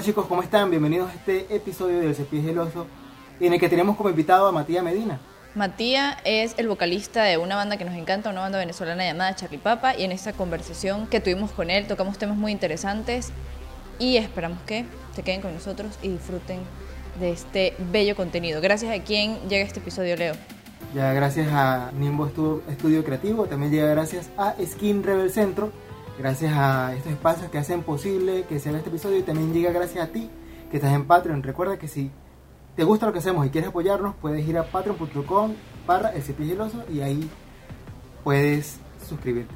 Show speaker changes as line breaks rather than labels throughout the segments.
Hola chicos, ¿cómo están? Bienvenidos a este episodio del Cepillo del Oso en el que tenemos como invitado a Matías Medina.
Matías es el vocalista de una banda que nos encanta, una banda venezolana llamada Charlie Papa y en esta conversación que tuvimos con él tocamos temas muy interesantes y esperamos que se queden con nosotros y disfruten de este bello contenido. Gracias a quien llega este episodio, Leo.
Ya gracias a Nimbo Estudio Creativo, también llega gracias a Skin Rebel Centro, gracias a estos espacios que hacen posible que se haga este episodio y también llega gracias a ti que estás en Patreon. Recuerda que si te gusta lo que hacemos y quieres apoyarnos, puedes ir a patreon.com barra el cepillo y ahí puedes suscribirte.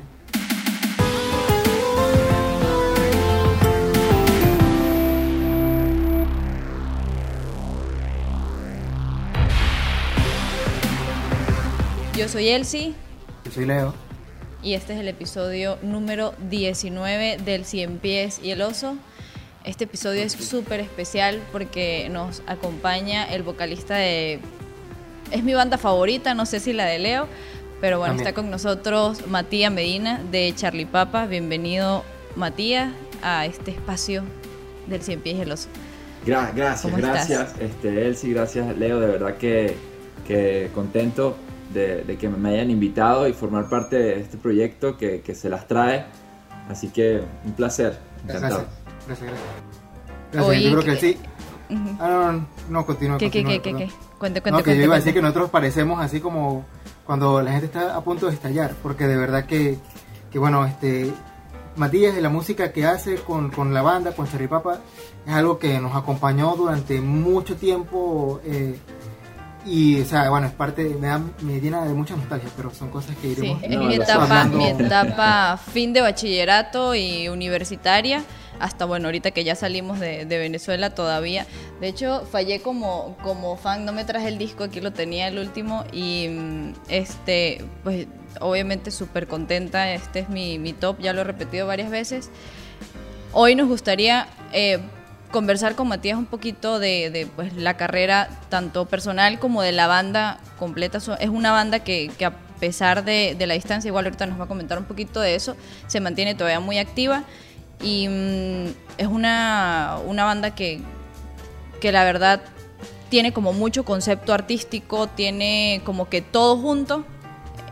Yo soy Elsie.
Yo soy Leo
y este es el episodio número 19 del Cien Pies y el Oso. Este episodio es súper especial porque nos acompaña el vocalista de... Es mi banda favorita, no sé si la de Leo, pero bueno, está con nosotros Matías Medina de Charlie Papa. Bienvenido Matías a este espacio del Cien Pies y el Oso.
gracias, gracias, este, Elsie, gracias Leo, de verdad que, que contento de, que me hayan invitado y formar parte de este proyecto que, se las trae. Así que un placer.
Encantado. Gracias, gracias. gracias. yo creo que, sí. Ah, no, no, continúa.
¿Qué, qué, qué, qué,
Cuente, cuente, no, que yo iba a decir que nosotros parecemos así como cuando la gente está a punto de estallar, porque de verdad que, que bueno, este, Matías de la música que hace con, con la banda, con Cherry Papa, es algo que nos acompañó durante mucho tiempo. Eh, y, o sea, bueno, es parte, me, da, me llena de mucha nostalgia, pero son cosas que iremos...
Sí, es mi etapa, mi etapa fin de bachillerato y universitaria, hasta, bueno, ahorita que ya salimos de, de, Venezuela todavía. De hecho, fallé como, como fan, no me traje el disco, aquí lo tenía el último, y, mm, este, pues, obviamente súper contenta, este es mi, mi top, ya lo he repetido varias veces. Hoy nos gustaría... Eh, conversar con Matías un poquito de, pues, la carrera tanto personal como de la banda completa. Es una banda que, a pesar de, la distancia, igual ahorita nos va a comentar un poquito de eso, se mantiene todavía muy activa y mm, es una, una banda que, que la verdad tiene como mucho concepto artístico, tiene como que todo junto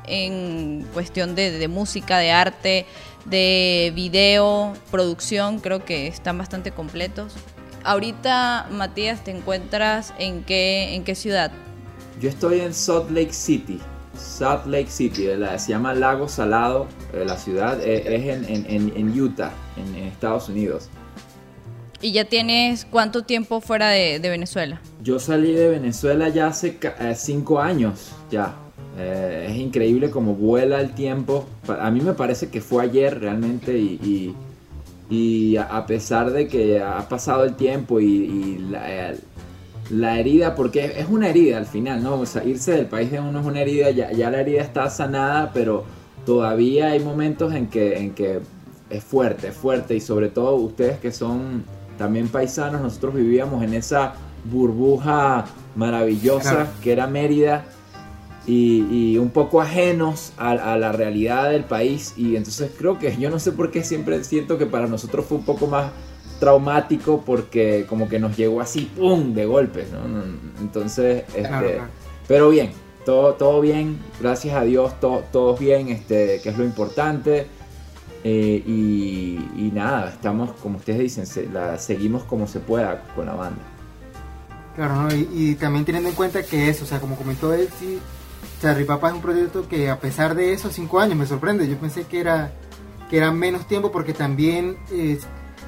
en cuestión de, de música, de arte, de video, producción, creo que están bastante completos. Ahorita, Matías, ¿te encuentras en qué, en qué ciudad?
Yo estoy en Salt Lake City. Salt Lake City, se llama Lago Salado, eh, la ciudad, eh, es en, Utah, en, Estados Unidos.
¿Y ya tienes cuánto tiempo fuera de, Venezuela?
Yo salí de Venezuela ya hace eh, cinco años, ya. Es increíble cómo vuela el tiempo. A mí me parece que fue ayer realmente y y a pesar de que ha pasado el tiempo y, la, herida, porque es una herida al final, ¿no? O sea, irse del país de uno es una herida, ya, la herida está sanada, pero todavía hay momentos en que, en que es fuerte, es fuerte y sobre todo ustedes que son también paisanos, nosotros vivíamos en esa burbuja maravillosa que era Mérida y, un poco ajenos a, la realidad del país y entonces creo que yo no sé por qué siempre siento que para nosotros fue un poco más traumático porque como que nos llegó así, ¡pum!, de golpe, ¿no? Entonces, este, pero bien, todo, todo bien, gracias a Dios, todo, todo bien, este, que es lo importante. Eh, y, nada, estamos, como ustedes dicen, la, seguimos como se pueda con la banda.
Claro, y, y, también teniendo en cuenta que eso, o sea, como comentó él, sí, Charly Papa es un proyecto que a pesar de esos cinco años me sorprende. Yo pensé que era, que era menos tiempo porque también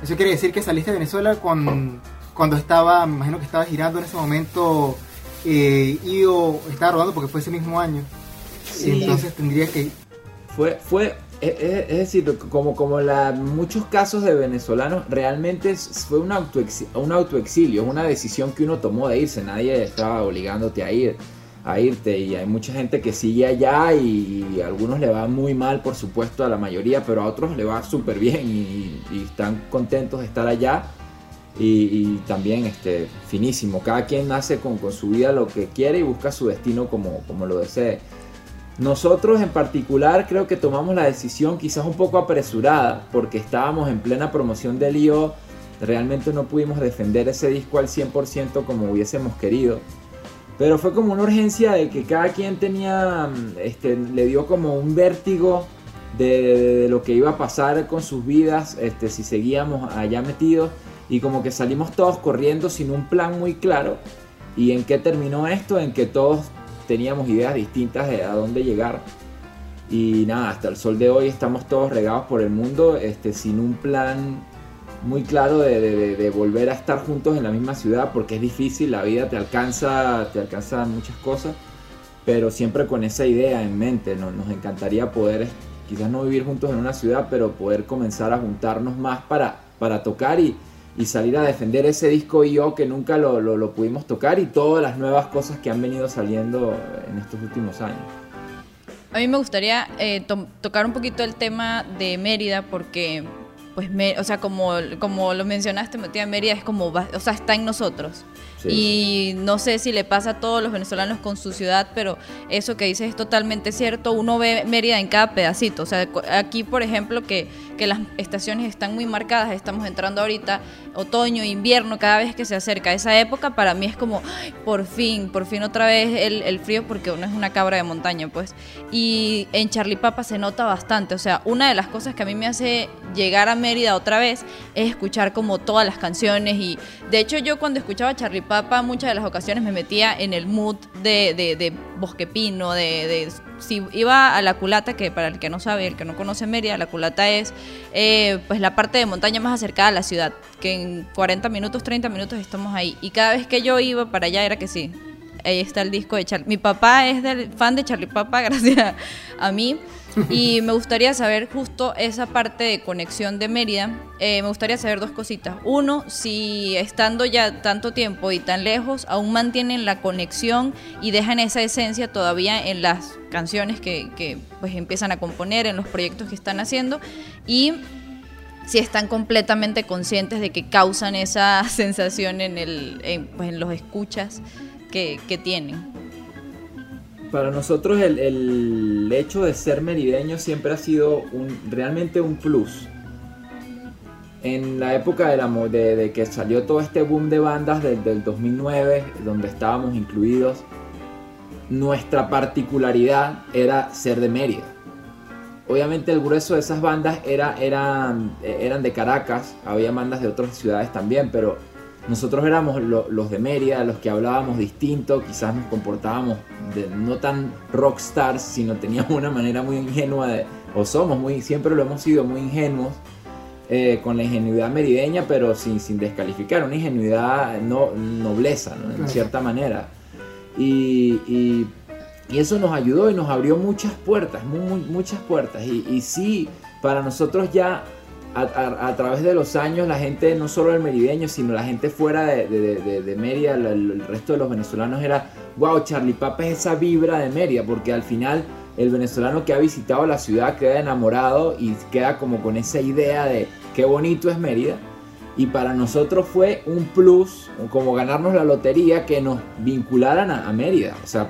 eso quiere decir que saliste de Venezuela con, cuando estaba, me imagino que estaba girando en ese momento eh, y o estaba rodando porque fue ese mismo año. Entonces tendría que...
Fue, fue e, e, es, decir, como, como la, muchos casos de venezolanos, realmente fue un, un autoexilio, es una decisión que uno tomó de irse, nadie estaba obligándote a ir a irte. Y hay mucha gente que sigue allá y, a algunos le va muy mal por supuesto a la mayoría pero a otros le va súper bien y, están contentos de estar allá. Y, también este finísimo. Cada quien nace con, su vida lo que quiere y busca su destino como, como lo desee. Nosotros en particular creo que tomamos la decisión quizás un poco apresurada porque estábamos en plena promoción del lío realmente no pudimos defender ese disco al 100% como hubiésemos querido. Pero fue como una urgencia de que cada quien tenía, mm, este, le dio como un vértigo de, lo que iba a pasar con sus vidas este, si seguíamos allá metidos y como que salimos todos corriendo sin un plan muy claro. ¿Y en qué terminó esto? En que todos teníamos ideas distintas de a dónde llegar. Y nada, hasta el sol de hoy estamos todos regados por el mundo este, sin un plan muy claro de, volver a estar juntos en la misma ciudad porque es difícil, la vida te alcanza, te alcanza muchas cosas, pero siempre con esa idea en mente, ¿no? nos encantaría poder quizás no vivir juntos en una ciudad, pero poder comenzar a juntarnos más para, para tocar y, y salir a defender ese disco y yo que nunca lo, lo, pudimos tocar y todas las nuevas cosas que han venido saliendo en estos últimos años.
A mí me gustaría eh, tocar un poquito el tema de Mérida porque pues, o sea, como, como lo mencionaste, Matías Mérida es como, o sea, está en nosotros. Y no sé si le pasa a todos los venezolanos con su ciudad, pero eso que dices es totalmente cierto. Uno ve Mérida en cada pedacito. O sea, aquí, por ejemplo, que, que las estaciones están muy marcadas, estamos entrando ahorita otoño, invierno, cada vez que se acerca esa época, para mí es como, por fin, por fin otra vez el, el, frío, porque uno es una cabra de montaña, pues. Y en Charlie Papa se nota bastante. O sea, una de las cosas que a mí me hace llegar a Mérida otra vez es escuchar como todas las canciones. Y de hecho, yo cuando escuchaba Charlie Papa, muchas de las ocasiones me metía en el mood de, de, de Bosque Pino, de, de si iba a la culata, que para el que no sabe, el que no conoce Mérida, la culata es eh, pues la parte de montaña más acercada a la ciudad, que en 40 minutos, 30 minutos estamos ahí. Y cada vez que yo iba para allá era que sí, ahí está el disco de Charlie. Mi papá es del fan de Charlie Papa, gracias a mí. Y me gustaría saber justo esa parte de conexión de Mérida. Eh, me gustaría saber dos cositas. Uno, si estando ya tanto tiempo y tan lejos, aún mantienen la conexión y dejan esa esencia todavía en las canciones que, que pues empiezan a componer, en los proyectos que están haciendo. Y si están completamente conscientes de que causan esa sensación pues, en los escuchas que, que tienen
para nosotros el, hecho de ser merideño siempre ha sido un, realmente un plus. En la época de, la, de, que salió todo este boom de bandas del, del 2009, donde estábamos incluidos, nuestra particularidad era ser de Mérida. Obviamente el grueso de esas bandas era, eran, eran de Caracas, había bandas de otras ciudades también, pero nosotros éramos los de Mérida, los que hablábamos distinto, quizás nos comportábamos de, no tan rockstars, sino teníamos una manera muy ingenua de, o somos muy, siempre lo hemos sido muy ingenuos, eh, con la ingenuidad merideña, pero sin, sin descalificar, una ingenuidad no, nobleza, ¿no? en cierta manera. Y, y, eso nos ayudó y nos abrió muchas puertas, muchas puertas. Y, y sí, para nosotros ya a, través de los años la gente, no solo el merideño, sino la gente fuera de, de, Mérida, el, resto de los venezolanos era, wow, Charlie Papa es esa vibra de Mérida, porque al final el venezolano que ha visitado la ciudad queda enamorado y queda como con esa idea de qué bonito es Mérida. Y para nosotros fue un plus, como ganarnos la lotería, que nos vincularan a, Mérida. O sea,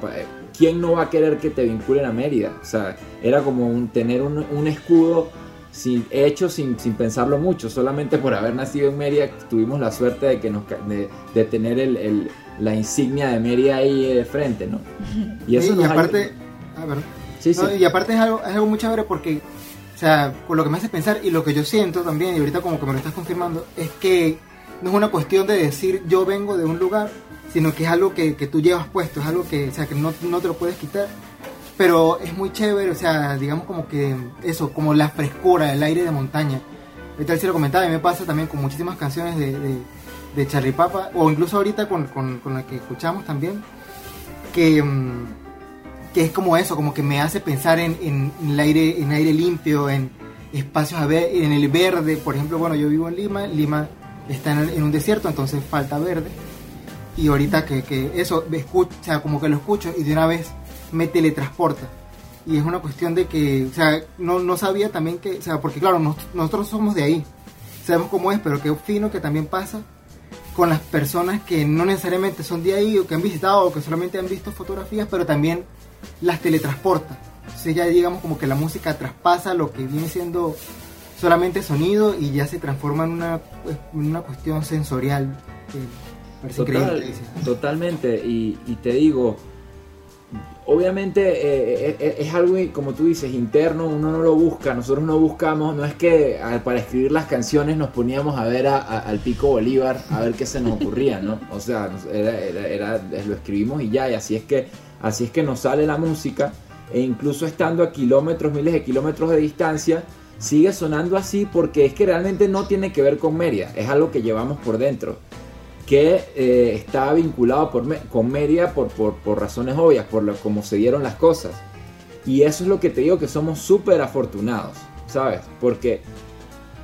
¿quién no va a querer que te vinculen a Mérida? O sea, era como tener un escudo sin, hecho sin, sin, pensarlo mucho, solamente por haber nacido en Mérida tuvimos la suerte de, que nos, de, tener el, la insignia de Mérida ahí de frente, ¿no?
Y eso aparte, y aparte es algo, es algo muy chévere porque, o sea, con lo que me hace pensar y lo que yo siento también, y ahorita como que me lo estás confirmando, es que no es una cuestión de decir yo vengo de un lugar, sino que es algo que, que tú llevas puesto, es algo que, o sea, que no, no te lo puedes quitar pero es muy chévere, o sea, digamos como que eso, como la frescura, el aire de montaña. Ahorita sí lo comentaba, y me pasa también con muchísimas canciones de, de, Charlie Papa, o incluso ahorita con, con, con, la que escuchamos también, que, mm, que es como eso, como que me hace pensar en, en, el, aire, en aire limpio, en espacios a ver, en el verde. Por ejemplo, bueno, yo vivo en Lima, Lima está en, un desierto, entonces falta verde. Y ahorita que, que eso, sea, como que lo escucho y de una vez me teletransporta. Y es una cuestión de que, o sea, no, no sabía también que, o sea, porque claro, nosotros somos de ahí, sabemos cómo es, pero qué fino que también pasa con las personas que no necesariamente son de ahí o que han visitado o que solamente han visto fotografías, pero también las teletransporta. Entonces ya digamos como que la música traspasa lo que viene siendo solamente sonido y ya se transforma en una, pues, en una cuestión sensorial.
totalmente, y, y te digo, obviamente eh, eh, eh, es algo, como tú dices, interno, uno no lo busca, nosotros no buscamos, no es que para escribir las canciones nos poníamos a ver al Pico Bolívar a ver qué se nos ocurría, ¿no? O sea, era, lo escribimos y ya, y así es, que, así es que nos sale la música, e incluso estando a kilómetros, miles de kilómetros de distancia, sigue sonando así porque es que realmente no tiene que ver con Mérida, es algo que llevamos por dentro que eh, está vinculado con Mérida por, razones obvias, por lo, se dieron las cosas. Y eso es lo que te digo que somos súper afortunados, ¿sabes? Porque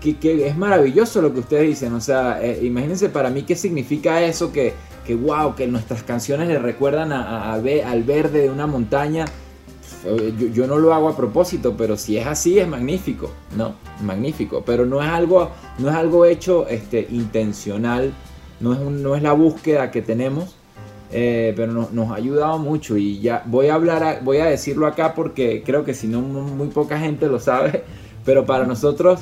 que, es maravilloso lo que ustedes dicen. O sea, eh, imagínense para mí qué significa eso, que, que wow, que nuestras canciones le recuerdan a, al verde de una montaña. Yo, yo, no lo hago a propósito, pero si es así es magnífico, ¿no? Magnífico, pero no es algo, no es algo hecho este, intencional no es, no es la búsqueda que tenemos, eh, pero nos ha ayudado mucho y ya voy a hablar, voy a decirlo acá porque creo que si no muy poca gente lo sabe, pero para nosotros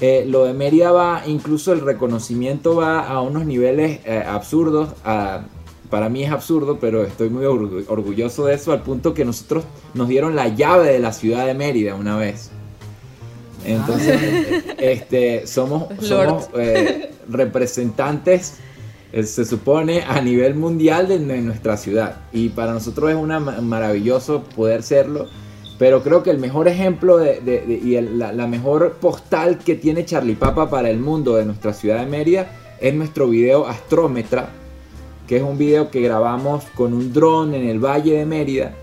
eh, lo de Mérida va, incluso el reconocimiento va a unos niveles eh, absurdos, para mí es absurdo, pero estoy muy orgulloso de eso, al punto que nosotros nos dieron la llave de la ciudad de Mérida una vez. Entonces, ah. este, somos, somos representantes se supone a nivel mundial de, nuestra ciudad. Y para nosotros es una maravilloso poder serlo pero creo que el mejor ejemplo de, y la, mejor postal que tiene Charlie Papa para el mundo de nuestra ciudad de Mérida es nuestro video Astrómetra que es un video que grabamos con un dron en el Valle de Mérida.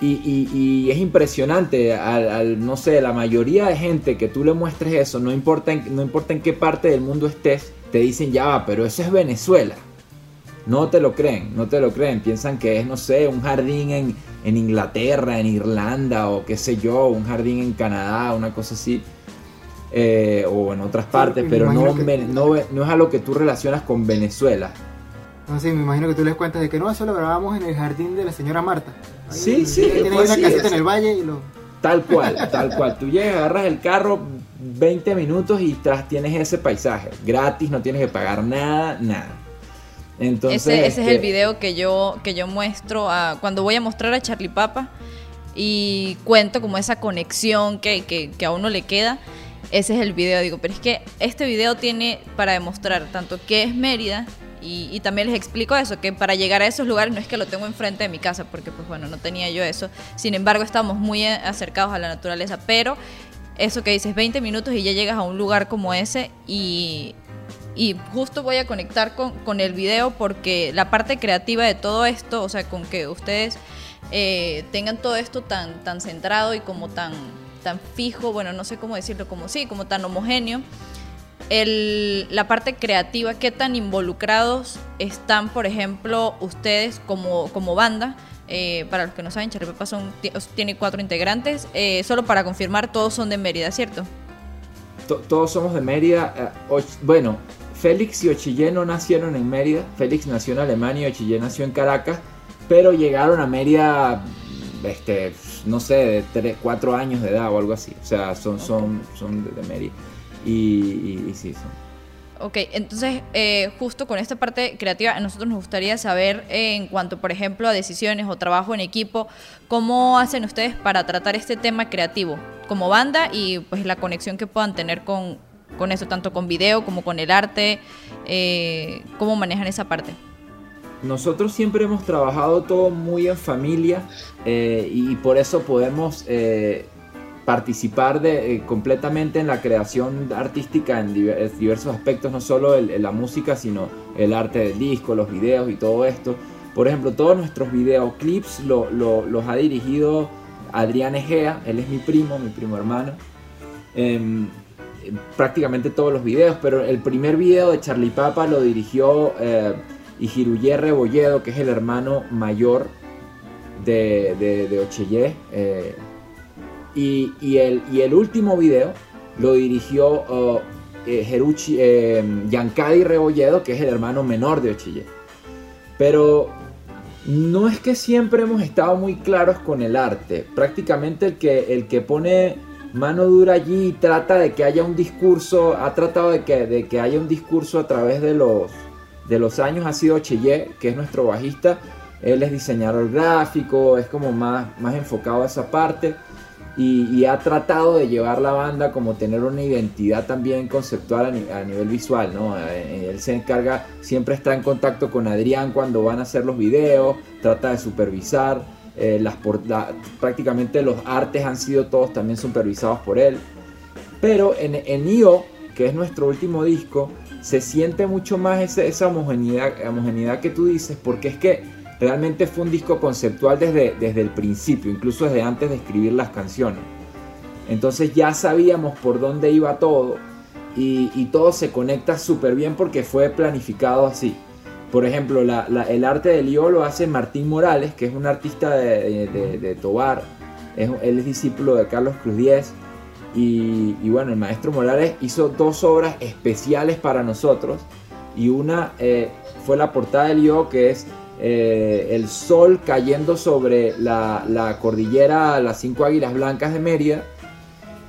Y, es impresionante, al, no sé, la mayoría de gente que tú le muestres eso, no importa, no importa en qué parte del mundo estés, te dicen, ya va, pero eso es Venezuela. No te lo creen, no te lo creen. Piensan que es, no sé, un jardín en, Inglaterra, en Irlanda o qué sé yo, un jardín en Canadá, una cosa así. Eh, o en otras partes, pero no, no, es a lo que tú relacionas con Venezuela.
No, sí, me imagino que tú les cuentas de que no, eso lo grabamos en el jardín de la señora Marta.
sí, sí.
Tiene una casita en el valle y lo...
Tal cual, tal cual. Tú llegas, agarras el carro, 20 minutos y tras tienes ese paisaje. Gratis, no tienes que pagar nada, nada.
Entonces, ese, es el este, video que yo, que yo muestro a, cuando voy a mostrar a Charlie Papa y cuento como esa conexión que, que, a uno le queda. Ese es el video, digo, pero es que este video tiene para demostrar tanto qué es Mérida y, y, también les explico eso, que para llegar a esos lugares no es que lo tengo enfrente de mi casa, porque pues bueno, no tenía yo eso. Sin embargo, estamos muy acercados a la naturaleza, pero eso que dices, 20 minutos y ya llegas a un lugar como ese y, y justo voy a conectar con, con, el video porque la parte creativa de todo esto, o sea, con que ustedes eh, tengan todo esto tan, tan centrado y como tan, tan fijo, bueno, no sé cómo decirlo, como sí, como tan homogéneo. El, la parte creativa, qué tan involucrados están, por ejemplo, ustedes como, como banda eh, para los que no saben, Charpepa son, tiene cuatro integrantes. Eh, solo para confirmar, todos son de Mérida, ¿cierto?
todos somos de Mérida. Eh, bueno, Félix y Ochille no nacieron en Mérida. Félix nació en Alemania y Ochille nació en Caracas. Pero llegaron a Mérida, este, no sé, de 3, 4 años de edad o algo así. O sea, son, son, son de, Mérida. Y, y sí, son.
Ok, entonces eh, justo con esta parte creativa, a nosotros nos gustaría saber eh, en cuanto, por ejemplo, a decisiones o trabajo en equipo, ¿cómo hacen ustedes para tratar este tema creativo como banda y pues la conexión que puedan tener con, con eso, tanto con video como con el arte? Eh, ¿Cómo manejan esa parte?
Nosotros siempre hemos trabajado todo muy en familia y por eso podemos participar de, eh, completamente en la creación artística en diversos aspectos, no solo la música, sino el arte del disco, los videos y todo esto. Por ejemplo, todos nuestros videoclips los ha dirigido Adrián Egea, él es mi primo, mi primo hermano. Em, prácticamente todos los videos, pero el primer video de Charlie Papa lo dirigió eh, Ijiruye Rebolledo, que es el hermano mayor de, de, de y, el, y último video lo dirigió uh, eh, eh, Rebolledo, que es el hermano menor de Ochille. Pero no es que siempre hemos estado muy claros con el arte. Prácticamente el que, el que pone mano dura allí, trata de que haya un discurso, ha tratado de que, haya un discurso a través de los, años, ha sido Cheye, que es nuestro bajista, él es diseñador gráfico, es como más enfocado a esa parte. Y, ha tratado de llevar la banda como tener una identidad también conceptual a, nivel visual, ¿no? Eh, él se encarga, siempre está en contacto con Adrián cuando van a hacer los videos, trata de supervisar, eh, las prácticamente los artes han sido todos también supervisados por él. Pero en, IO, que es nuestro último disco, se siente mucho más esa homogeneidad, homogeneidad que tú dices, porque es que Realmente fue un disco conceptual desde, desde el principio, incluso desde antes de escribir las canciones. Entonces ya sabíamos por dónde iba todo y, todo se conecta súper bien porque fue planificado así. Por ejemplo, el arte del lío lo hace Martín Morales, que es un artista de, Tobar. él es discípulo de Carlos Cruz Díez. Y, bueno, el maestro Morales hizo dos obras especiales para nosotros. Y una eh, fue la portada del lío, que es eh, el sol cayendo sobre la, cordillera Las Cinco Águilas Blancas de Mérida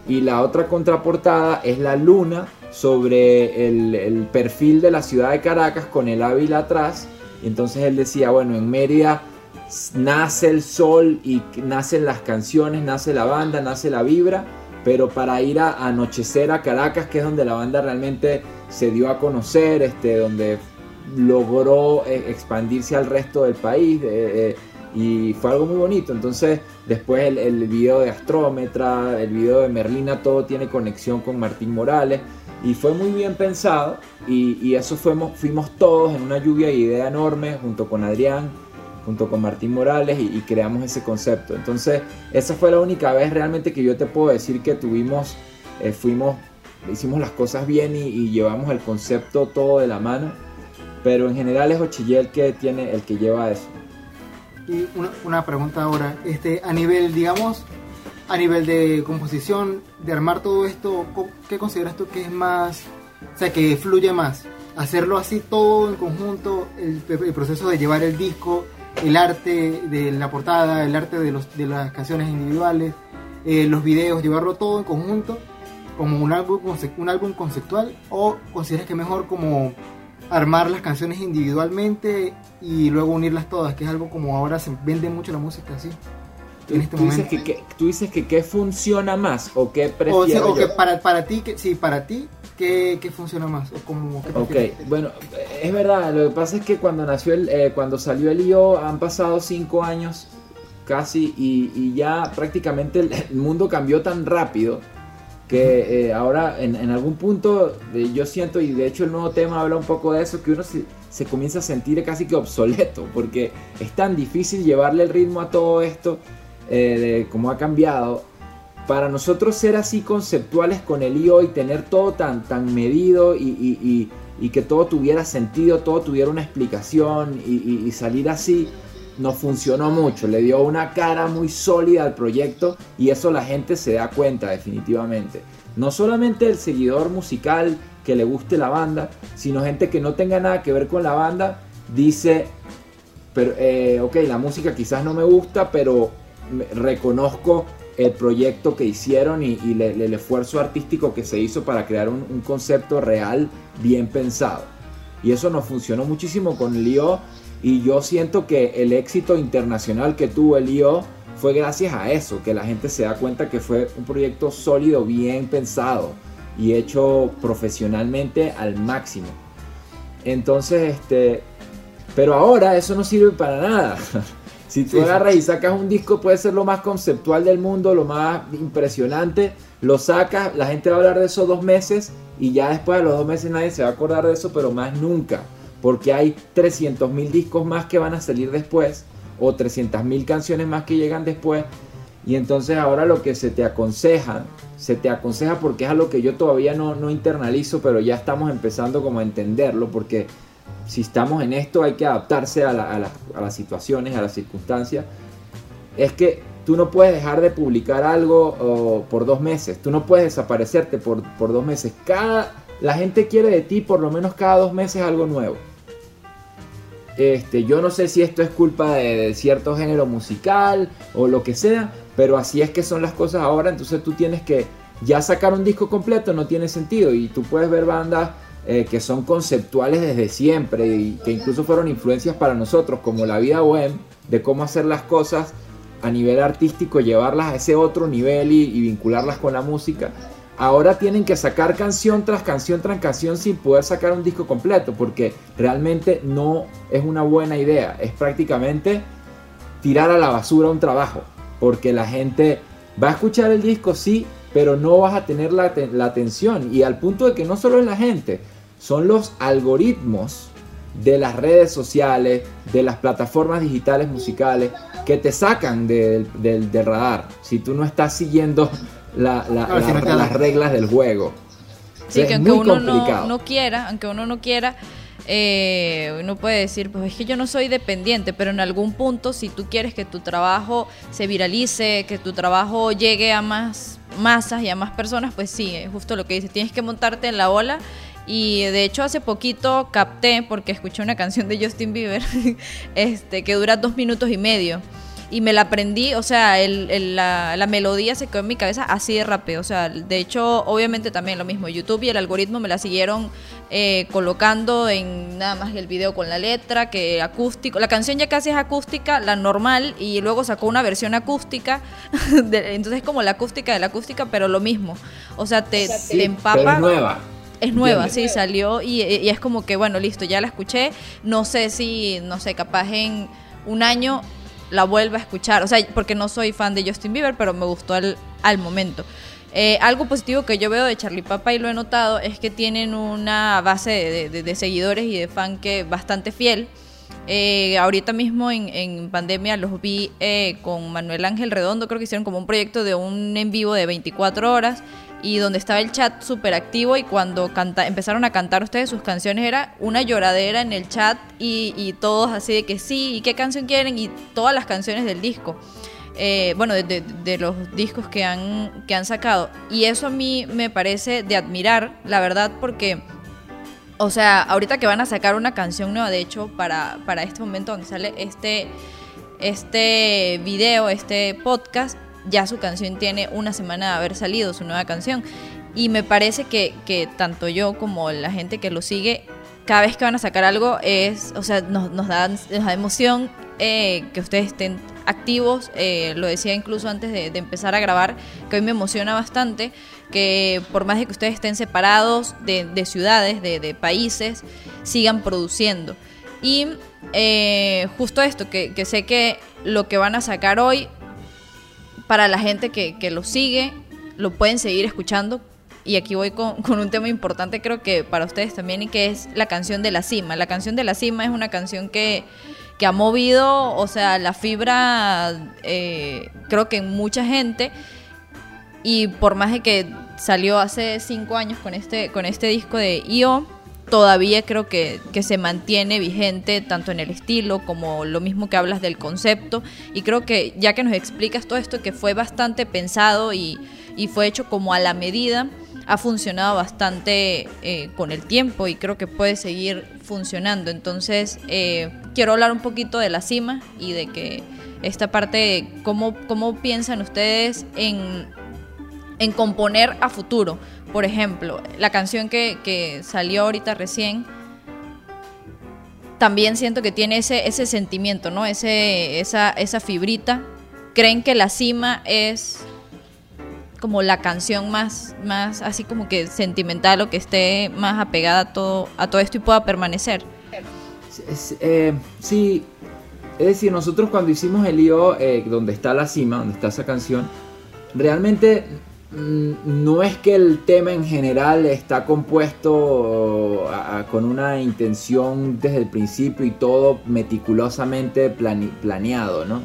y la otra contraportada es la luna sobre el, perfil de la ciudad de Caracas con el Ávila atrás. Entonces él decía, bueno, en Mérida nace el sol y nacen las canciones, nace la banda, nace la vibra, pero para ir a, anochecer a Caracas, que es donde la banda realmente se dio a conocer, este, donde logró eh, expandirse al resto del país eh, y fue algo muy bonito. Entonces, después el, el, video de Astrómetra, el video de Merlina, todo tiene conexión con Martín Morales y fue muy bien pensado y, eso fuimos, fuimos todos en una lluvia de idea enorme junto con Adrián, junto con Martín Morales y, creamos ese concepto. Entonces, esa fue la única vez realmente que yo te puedo decir que tuvimos, eh, fuimos, hicimos las cosas bien y llevamos el concepto todo de la mano pero en general es Ochille el que tiene, el que lleva eso.
Y una, pregunta ahora, este, a nivel, digamos, a nivel de composición, de armar todo esto, ¿qué consideras tú que es más, o sea, que fluye más? Hacerlo así todo en conjunto, el, proceso de llevar el disco, el arte de la portada, el arte de, los, de las canciones individuales, eh, los videos, llevarlo todo en conjunto como un álbum, un álbum conceptual o consideras que mejor como armar las canciones individualmente y luego unirlas todas, que es algo como ahora se vende mucho la música así.
En este ¿Tú, momento. Dices que, tú dices que qué funciona más o qué prefiero
o, que para, para ti, que, sí, para ti, ¿qué, qué funciona más? O como,
ok, bueno, es verdad, lo que pasa es que cuando nació el, eh, cuando salió el IO han pasado cinco años casi y, y ya prácticamente el mundo cambió tan rápido que eh, ahora en, algún punto eh, yo siento, y de hecho el nuevo tema habla un poco de eso, que uno se, comienza a sentir casi que obsoleto, porque es tan difícil llevarle el ritmo a todo esto, eh, de cómo ha cambiado. Para nosotros ser así conceptuales con el IO y tener todo tan, tan medido y, que todo tuviera sentido, todo tuviera una explicación y salir así, no funcionó mucho, le dio una cara muy sólida al proyecto y eso la gente se da cuenta definitivamente. No solamente el seguidor musical que le guste la banda, sino gente que no tenga nada que ver con la banda, dice, pero, eh, ok, la música quizás no me gusta, pero reconozco el proyecto que hicieron y, el esfuerzo artístico que se hizo para crear un, un concepto real bien pensado. Y eso nos funcionó muchísimo con Leo y yo siento que el éxito internacional que tuvo el IO fue gracias a eso, que la gente se da cuenta que fue un proyecto sólido, bien pensado y hecho profesionalmente al máximo. Entonces, este, pero ahora eso no sirve para nada. si tú agarras y sacas un disco, puede ser lo más conceptual del mundo, lo más impresionante, lo sacas, la gente va a hablar de eso dos meses y ya después de los dos meses nadie se va a acordar de eso, pero más nunca porque hay 300.000 discos más que van a salir después o 300.000 canciones más que llegan después y entonces ahora lo que se te aconseja, se te aconseja porque es algo que yo todavía no, no internalizo, pero ya estamos empezando como a entenderlo, porque si estamos en esto hay que adaptarse a, las situaciones, a las circunstancias. Es que tú no puedes dejar de publicar algo por dos meses, tú no puedes desaparecerte por, por dos meses. Cada, la gente quiere de ti por lo menos cada dos meses algo nuevo. Este, yo no sé si esto es culpa de, cierto género musical o lo que sea, pero así es que son las cosas ahora, entonces tú tienes que ya sacar un disco completo no tiene sentido y tú puedes ver bandas eh, que son conceptuales desde siempre y que incluso fueron influencias para nosotros, como La Vida Web, de cómo hacer las cosas a nivel artístico, llevarlas a ese otro nivel y vincularlas con la música ahora tienen que sacar canción tras canción tras canción sin poder sacar un disco completo, porque realmente no es una buena idea. Es prácticamente tirar a la basura un trabajo, porque la gente va a escuchar el disco, sí, pero no vas a tener la, atención. Y al punto de que no solo es la gente, son los algoritmos de las redes sociales, de las plataformas digitales musicales, que te sacan del radar. Si tú no estás siguiendo las reglas del juego.
Sí, que aunque uno no, quiera, aunque uno no quiera, eh, uno puede decir, pues es que yo no soy dependiente, pero en algún punto, si tú quieres que tu trabajo se viralice, que tu trabajo llegue a más masas y a más personas, pues sí, es justo lo que dices, tienes que montarte en la ola. Y de hecho hace poquito capté, porque escuché una canción de Justin Bieber, este, que dura dos minutos y medio y me la aprendí, o sea, la, melodía se quedó en mi cabeza así de rápido, o sea, de hecho, obviamente también lo mismo, YouTube y el algoritmo me la siguieron eh, colocando en nada más el video con la letra, que acústico, la canción ya casi es acústica, la normal, y luego sacó una versión acústica, entonces como la acústica de la acústica, pero lo mismo, o sea, te, empapa.
es nueva.
Es nueva, sí, salió y, y es como que, bueno, listo, ya la escuché. No sé si, no sé, capaz en un año la vuelva a escuchar. O sea, porque no soy fan de Justin Bieber, pero me gustó al, al momento. Eh, algo positivo que yo veo de Charlie Papa y lo he notado es que tienen una base de, seguidores y de fan que bastante fiel. Eh, ahorita mismo en, pandemia los vi eh, con Manuel Ángel Redondo, creo que hicieron como un proyecto de un en vivo de 24 horas y donde estaba el chat súper activo y cuando empezaron a cantar ustedes sus canciones era una lloradera en el chat y, todos así de que sí, ¿y qué canción quieren? Y todas las canciones del disco. Eh, bueno, de, los discos que han, que han sacado. Y eso a mí me parece de admirar, la verdad, porque, o sea, ahorita que van a sacar una canción nueva, de hecho, para, para este momento donde sale este, este video, este podcast, ya su canción tiene una semana de haber salido, su nueva canción. Y me parece que, que tanto yo como la gente que lo sigue, cada vez que van a sacar algo, es, o sea, nos, nos, da, emoción eh, que ustedes estén activos. Eh, lo decía incluso antes de, empezar a grabar, que hoy me emociona bastante que por más de que ustedes estén separados de, de ciudades, de, de, países, sigan produciendo. Y eh, justo esto, que, que sé que lo que van a sacar hoy para la gente que, que lo sigue, lo pueden seguir escuchando. Y aquí voy con, un tema importante, creo que para ustedes también, y que es la canción de la cima. La canción de la cima es una canción que, que ha movido, o sea, la fibra, eh, creo que en mucha gente. Y por más de que salió hace cinco años con este, con este disco de IO, todavía creo que, se mantiene vigente tanto en el estilo como lo mismo que hablas del concepto. Y creo que ya que nos explicas todo esto, que fue bastante pensado y, fue hecho como a la medida, ha funcionado bastante eh, con el tiempo y creo que puede seguir funcionando. Entonces, eh, quiero hablar un poquito de la cima y de que esta parte, ¿cómo, cómo piensan ustedes en, en componer a futuro? Por ejemplo, la canción que, salió ahorita recién, también siento que tiene ese, ese sentimiento, ¿no? Ese, esa, esa fibrita. ¿Creen que La Cima es como la canción más, más así como que sentimental o que esté más apegada a todo, a todo esto y pueda permanecer?
Eh, sí, es decir, nosotros cuando hicimos el lío eh, donde está La Cima, donde está esa canción, realmente no es que el tema en general está compuesto con una intención desde el principio y todo meticulosamente planeado, ¿no?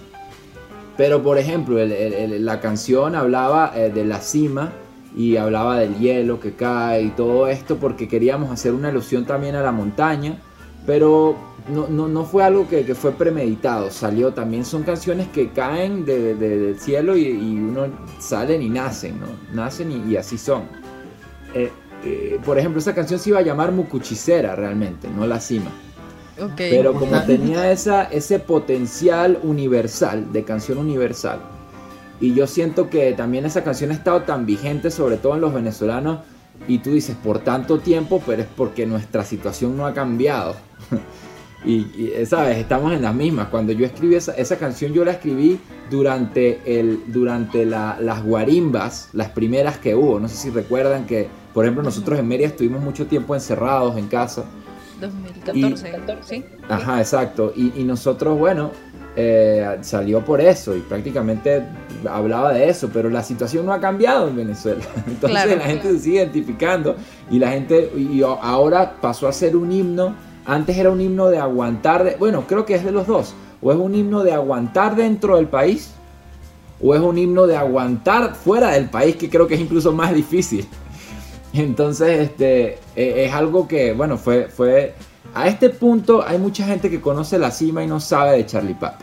Pero por ejemplo, la canción hablaba eh, de la cima y hablaba del hielo que cae y todo esto porque queríamos hacer una alusión también a la montaña, pero no, no, no fue algo que, que, fue premeditado, salió también, son canciones que caen de, del cielo y, uno salen y nacen, ¿no? Nacen y, así son. Eh, eh, por ejemplo, esa canción se iba a llamar Mucuchicera realmente, no La Cima. Pero como tenía esa, ese potencial universal, de canción universal, y yo siento que también esa canción ha estado tan vigente, sobre todo en los venezolanos, y tú dices por tanto tiempo, pero es porque nuestra situación no ha cambiado. y, sabes, estamos en las mismas. Cuando yo escribí esa, esa canción, yo la escribí durante, el, durante las guarimbas, las primeras que hubo. No sé si recuerdan que, por ejemplo, nosotros en Mérida estuvimos mucho tiempo encerrados en casa.
2014, ¿sí?
Ajá, exacto. Y, nosotros, bueno, eh, salió por eso y prácticamente hablaba de eso, pero la situación no ha cambiado en Venezuela. Entonces la gente se sigue identificando y la gente y ahora pasó a ser un himno. Antes era un himno de aguantar, bueno, creo que es de los dos. O es un himno de aguantar dentro del país o es un himno de aguantar fuera del país, que creo que es incluso más difícil. Entonces, este, e, es algo que, bueno, fue, fue, a este punto hay mucha gente que conoce la cima y no sabe de Charlie Pap.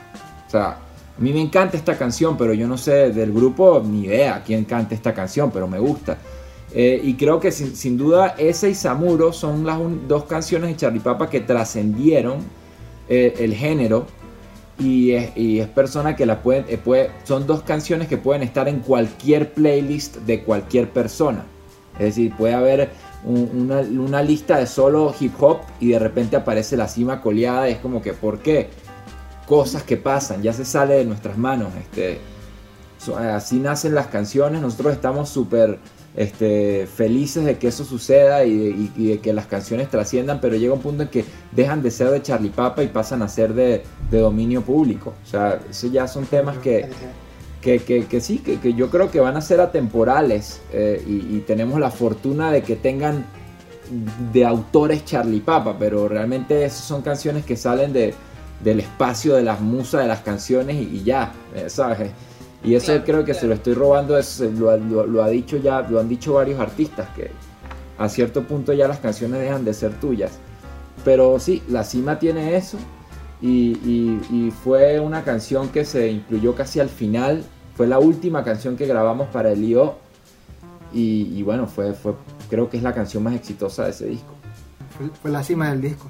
O sea, a mí me encanta esta canción, pero yo no sé del grupo ni idea quién canta esta canción, pero me gusta. Eh, y creo que sin, duda esa y Samuro son las dos canciones de Charlie Papa que trascendieron eh, el género y es, persona que la pueden, eh, puede, son dos canciones que pueden estar en cualquier playlist de cualquier persona. Es decir, puede haber una, lista de solo hip hop y de repente aparece la cima coleada y es como que, ¿por qué? Cosas que pasan, ya se sale de nuestras manos. Este, así nacen las canciones, nosotros estamos súper este, felices de que eso suceda y de, que las canciones trasciendan, pero llega un punto en que dejan de ser de Charlie Papa y pasan a ser de, dominio público. O sea, eso ya son temas que, que, sí, que, yo creo que van a ser atemporales eh, y, tenemos la fortuna de que tengan de autores Charlie Papa, pero realmente esas son canciones que salen de, del espacio de las musas de las canciones y, ya, eh, ¿sabes? Y eso creo que se lo estoy robando, es, lo, ha dicho ya, lo han dicho varios artistas, que a cierto punto ya las canciones dejan de ser tuyas. Pero sí, La Cima tiene eso, y, fue una canción que se incluyó casi al final. Fue la última canción que grabamos para el IO. Y, bueno, fue, fue, creo que es la canción más exitosa de ese disco.
Fue, la cima del disco.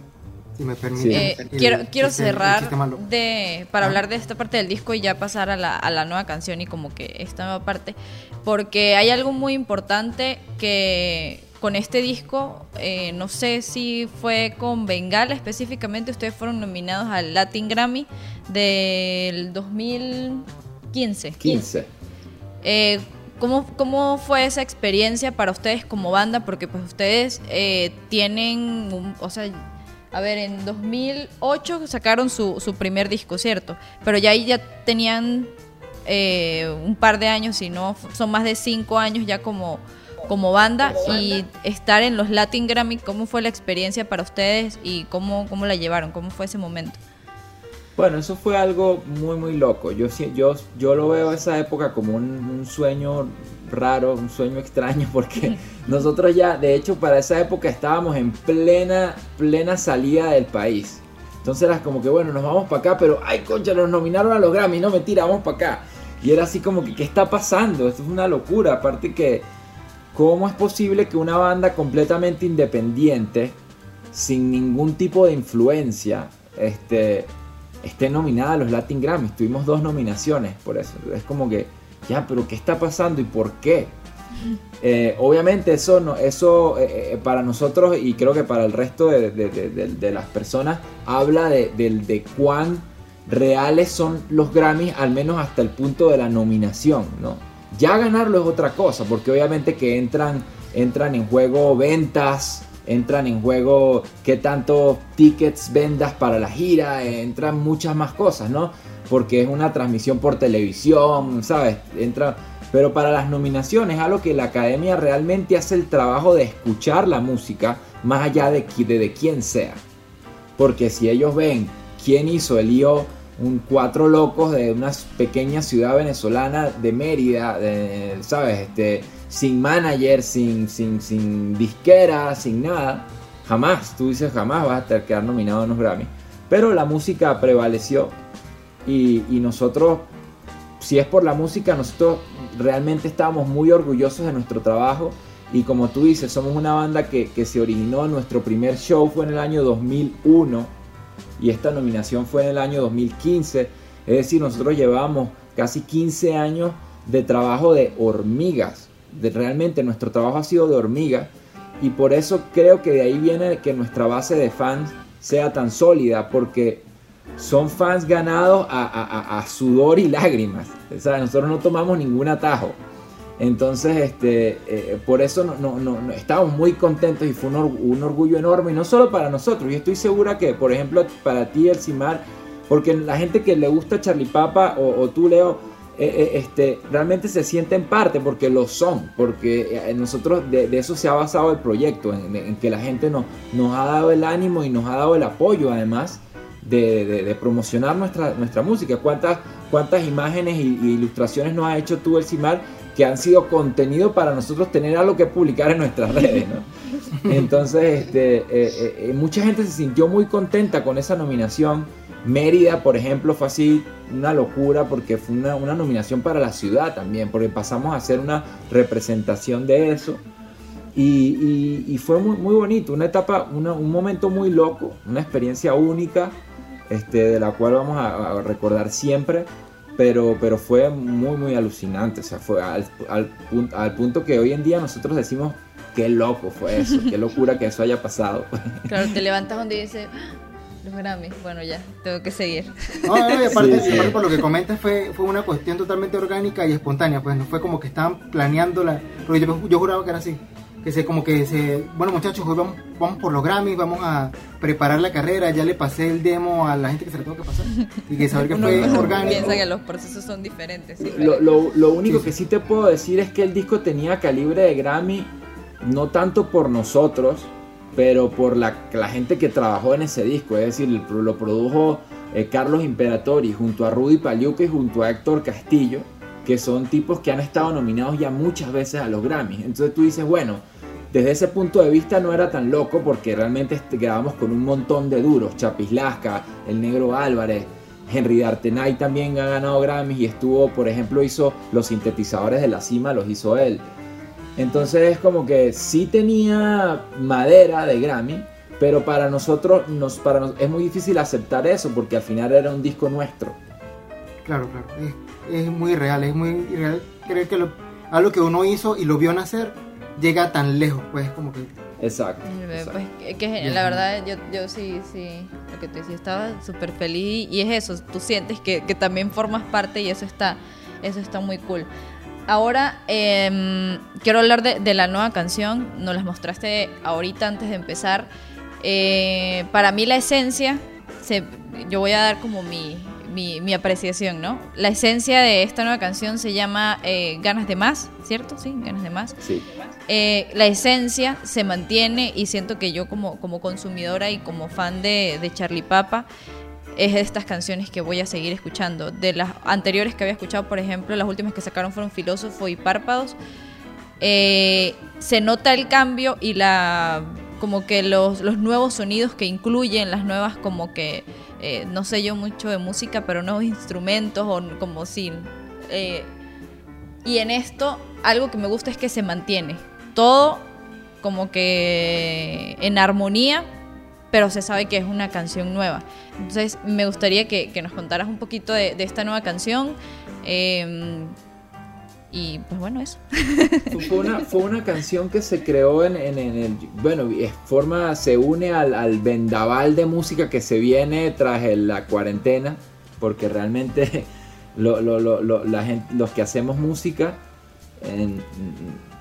Si me
permite. Eh, quiero quiero cerrar de, para hablar de esta parte del disco y ya pasar a la, a la nueva canción y como que esta nueva parte. Porque hay algo muy importante que con este disco, eh, no sé si fue con Bengala específicamente, ustedes fueron nominados al Latin Grammy del 2015.
15.
Eh, ¿cómo, fue esa experiencia para ustedes como banda? Porque pues ustedes eh, tienen, o sea, a ver, en 2008 sacaron su, su primer disco, ¿cierto? Pero ya ahí ya tenían un par de años, si no, son más de cinco años ya como como banda y estar en los Latin Grammy, ¿cómo fue la experiencia para ustedes y cómo, cómo la llevaron? ¿Cómo fue ese momento?
Bueno, eso fue algo muy, muy loco. Yo, yo, yo lo veo esa época como un, sueño raro, un sueño extraño, porque nosotros ya, de hecho, para esa época estábamos en plena, plena salida del país. Entonces era como que, bueno, nos vamos para acá, pero, ay, concha, nos nominaron a los Grammy, no mentira, vamos para acá. Y era así como que, ¿qué está pasando? Esto es una locura. Aparte que ¿Cómo es posible que una banda completamente independiente, sin ningún tipo de influencia, este, esté nominada a los Latin Grammys? Tuvimos dos nominaciones por eso. Es como que, ya, pero ¿qué está pasando y por qué? Eh, obviamente eso, no, eso eh, eh, para nosotros y creo que para el resto de, las personas habla de, de, cuán reales son los Grammys, al menos hasta el punto de la nominación, ¿no? Ya ganarlo es otra cosa, porque obviamente que entran, entran en juego ventas, entran en juego qué tanto tickets vendas para la gira, entran muchas más cosas, ¿no? Porque es una transmisión por televisión, ¿sabes? Entra, pero para las nominaciones, algo que la academia realmente hace el trabajo de escuchar la música, más allá de, de, de quién sea. Porque si ellos ven quién hizo el lío un cuatro locos de una pequeña ciudad venezolana de Mérida, ¿sabes? Este, sin manager, sin, sin, sin disquera, sin nada. Jamás, tú dices jamás vas a quedar nominado en los Grammy. Pero la música prevaleció y, nosotros, si es por la música, nosotros realmente estábamos muy orgullosos de nuestro trabajo. Y como tú dices, somos una banda que, que se originó, nuestro primer show fue en el año 2001 y esta nominación fue en el año 2015. Es decir, nosotros llevamos casi 15 años de trabajo de hormigas. Realmente nuestro trabajo ha sido de hormiga y por eso creo que de ahí viene que nuestra base de fans sea tan sólida porque son fans ganados a, sudor y lágrimas. nosotros no tomamos ningún atajo. Entonces, este, eh, por eso no, no, estamos muy contentos y fue un, orgullo enorme, y no solo para nosotros. Yo estoy segura que, por ejemplo, para ti, El Cimar, porque la gente que le gusta Charlie Papa o, tú, Leo, eh, eh, este, realmente se siente en parte porque lo son, porque nosotros de, eso se ha basado el proyecto, en, que la gente nos, nos ha dado el ánimo y nos ha dado el apoyo, además. De, promocionar nuestra, nuestra música. ¿Cuántas, cuántas imágenes y, ilustraciones nos ha hecho tú, El Cimar, que han sido contenido para nosotros tener algo que publicar en nuestras redes, ¿no? Entonces, este, eh, eh, eh, mucha gente se sintió muy contenta con esa nominación. Mérida, por ejemplo, fue así una locura porque fue una, nominación para la ciudad también, porque pasamos a hacer una representación de eso. Y, fue muy, muy bonito, una etapa, un momento muy loco, una experiencia única, este, de la cual vamos a recordar siempre pero, pero fue muy, muy alucinante. O sea, fue al, al, punto que hoy en día nosotros decimos, qué loco fue eso, qué locura que eso haya pasado.
Claro, te levantas y dices, los Grammys, bueno, ya, tengo que seguir.
No, no, y aparte, por lo que comentas, fue, fue una cuestión totalmente orgánica y espontánea, pues no fue como que estaban planeándola, porque yo, yo juraba que era así que se como que se bueno muchachos hoy vamos, vamos por los Grammys vamos a preparar la carrera ya le pasé el demo a la gente que se le tuvo que pasar y que saber que fue orgánico.
piensa que los procesos son diferentes
lo, lo, lo, único que sí te puedo decir es que el disco tenía calibre de Grammy no tanto por nosotros pero por la, gente que trabajó en ese disco es decir lo produjo eh, Carlos Imperatori junto a Rudy Paliuca y junto a Héctor Castillo que son tipos que han estado nominados ya muchas veces a los Grammys. Entonces tú dices, bueno, desde ese punto de vista no era tan loco porque realmente grabamos con un montón de duros. Chapis Lasca, el negro Álvarez, Henry D'Artenay también ha ganado Grammys y estuvo, por ejemplo, hizo los sintetizadores de la cima, los hizo él. Entonces es como que sí tenía madera de Grammy, pero para nosotros nos, para es muy difícil aceptar eso porque al final era un disco nuestro.
Claro, claro, es, muy real, es muy real creer que lo, algo que uno hizo y lo vio nacer llega tan lejos, pues como que...
Exacto.
Pues, que, la verdad yo, yo sí, sí, lo que te decía, estaba súper feliz y es eso, tú sientes que, que, también formas parte y eso está, eso está muy cool. Ahora em, quiero hablar de, de, la nueva canción, nos las mostraste ahorita antes de empezar. Eh, para mí la esencia, se, yo voy a dar como mi, mi, mi, apreciación, ¿no? La esencia de esta nueva canción se llama eh, Ganas de Más, ¿cierto? Sí, Ganas de Más.
Sí.
Eh, la esencia se mantiene y siento que yo como, como consumidora y como fan de, de Charlie Papa, es de estas canciones que voy a seguir escuchando. De las anteriores que había escuchado, por ejemplo, las últimas que sacaron fueron Filósofo y Párpados. Eh, se nota el cambio y la como que los, los nuevos sonidos que incluyen, las nuevas como que eh, no sé yo mucho de música, pero nuevos instrumentos o como sin... Eh, y en esto algo que me gusta es que se mantiene todo como que en armonía, pero se sabe que es una canción nueva. Entonces me gustaría que, nos contaras un poquito de, esta nueva canción. Em, y pues bueno, eso.
Fue una, fue una canción que se creó en, en, el. Bueno, forma, se une al, vendaval de música que se viene tras la cuarentena, porque realmente lo, la gente, los que hacemos música,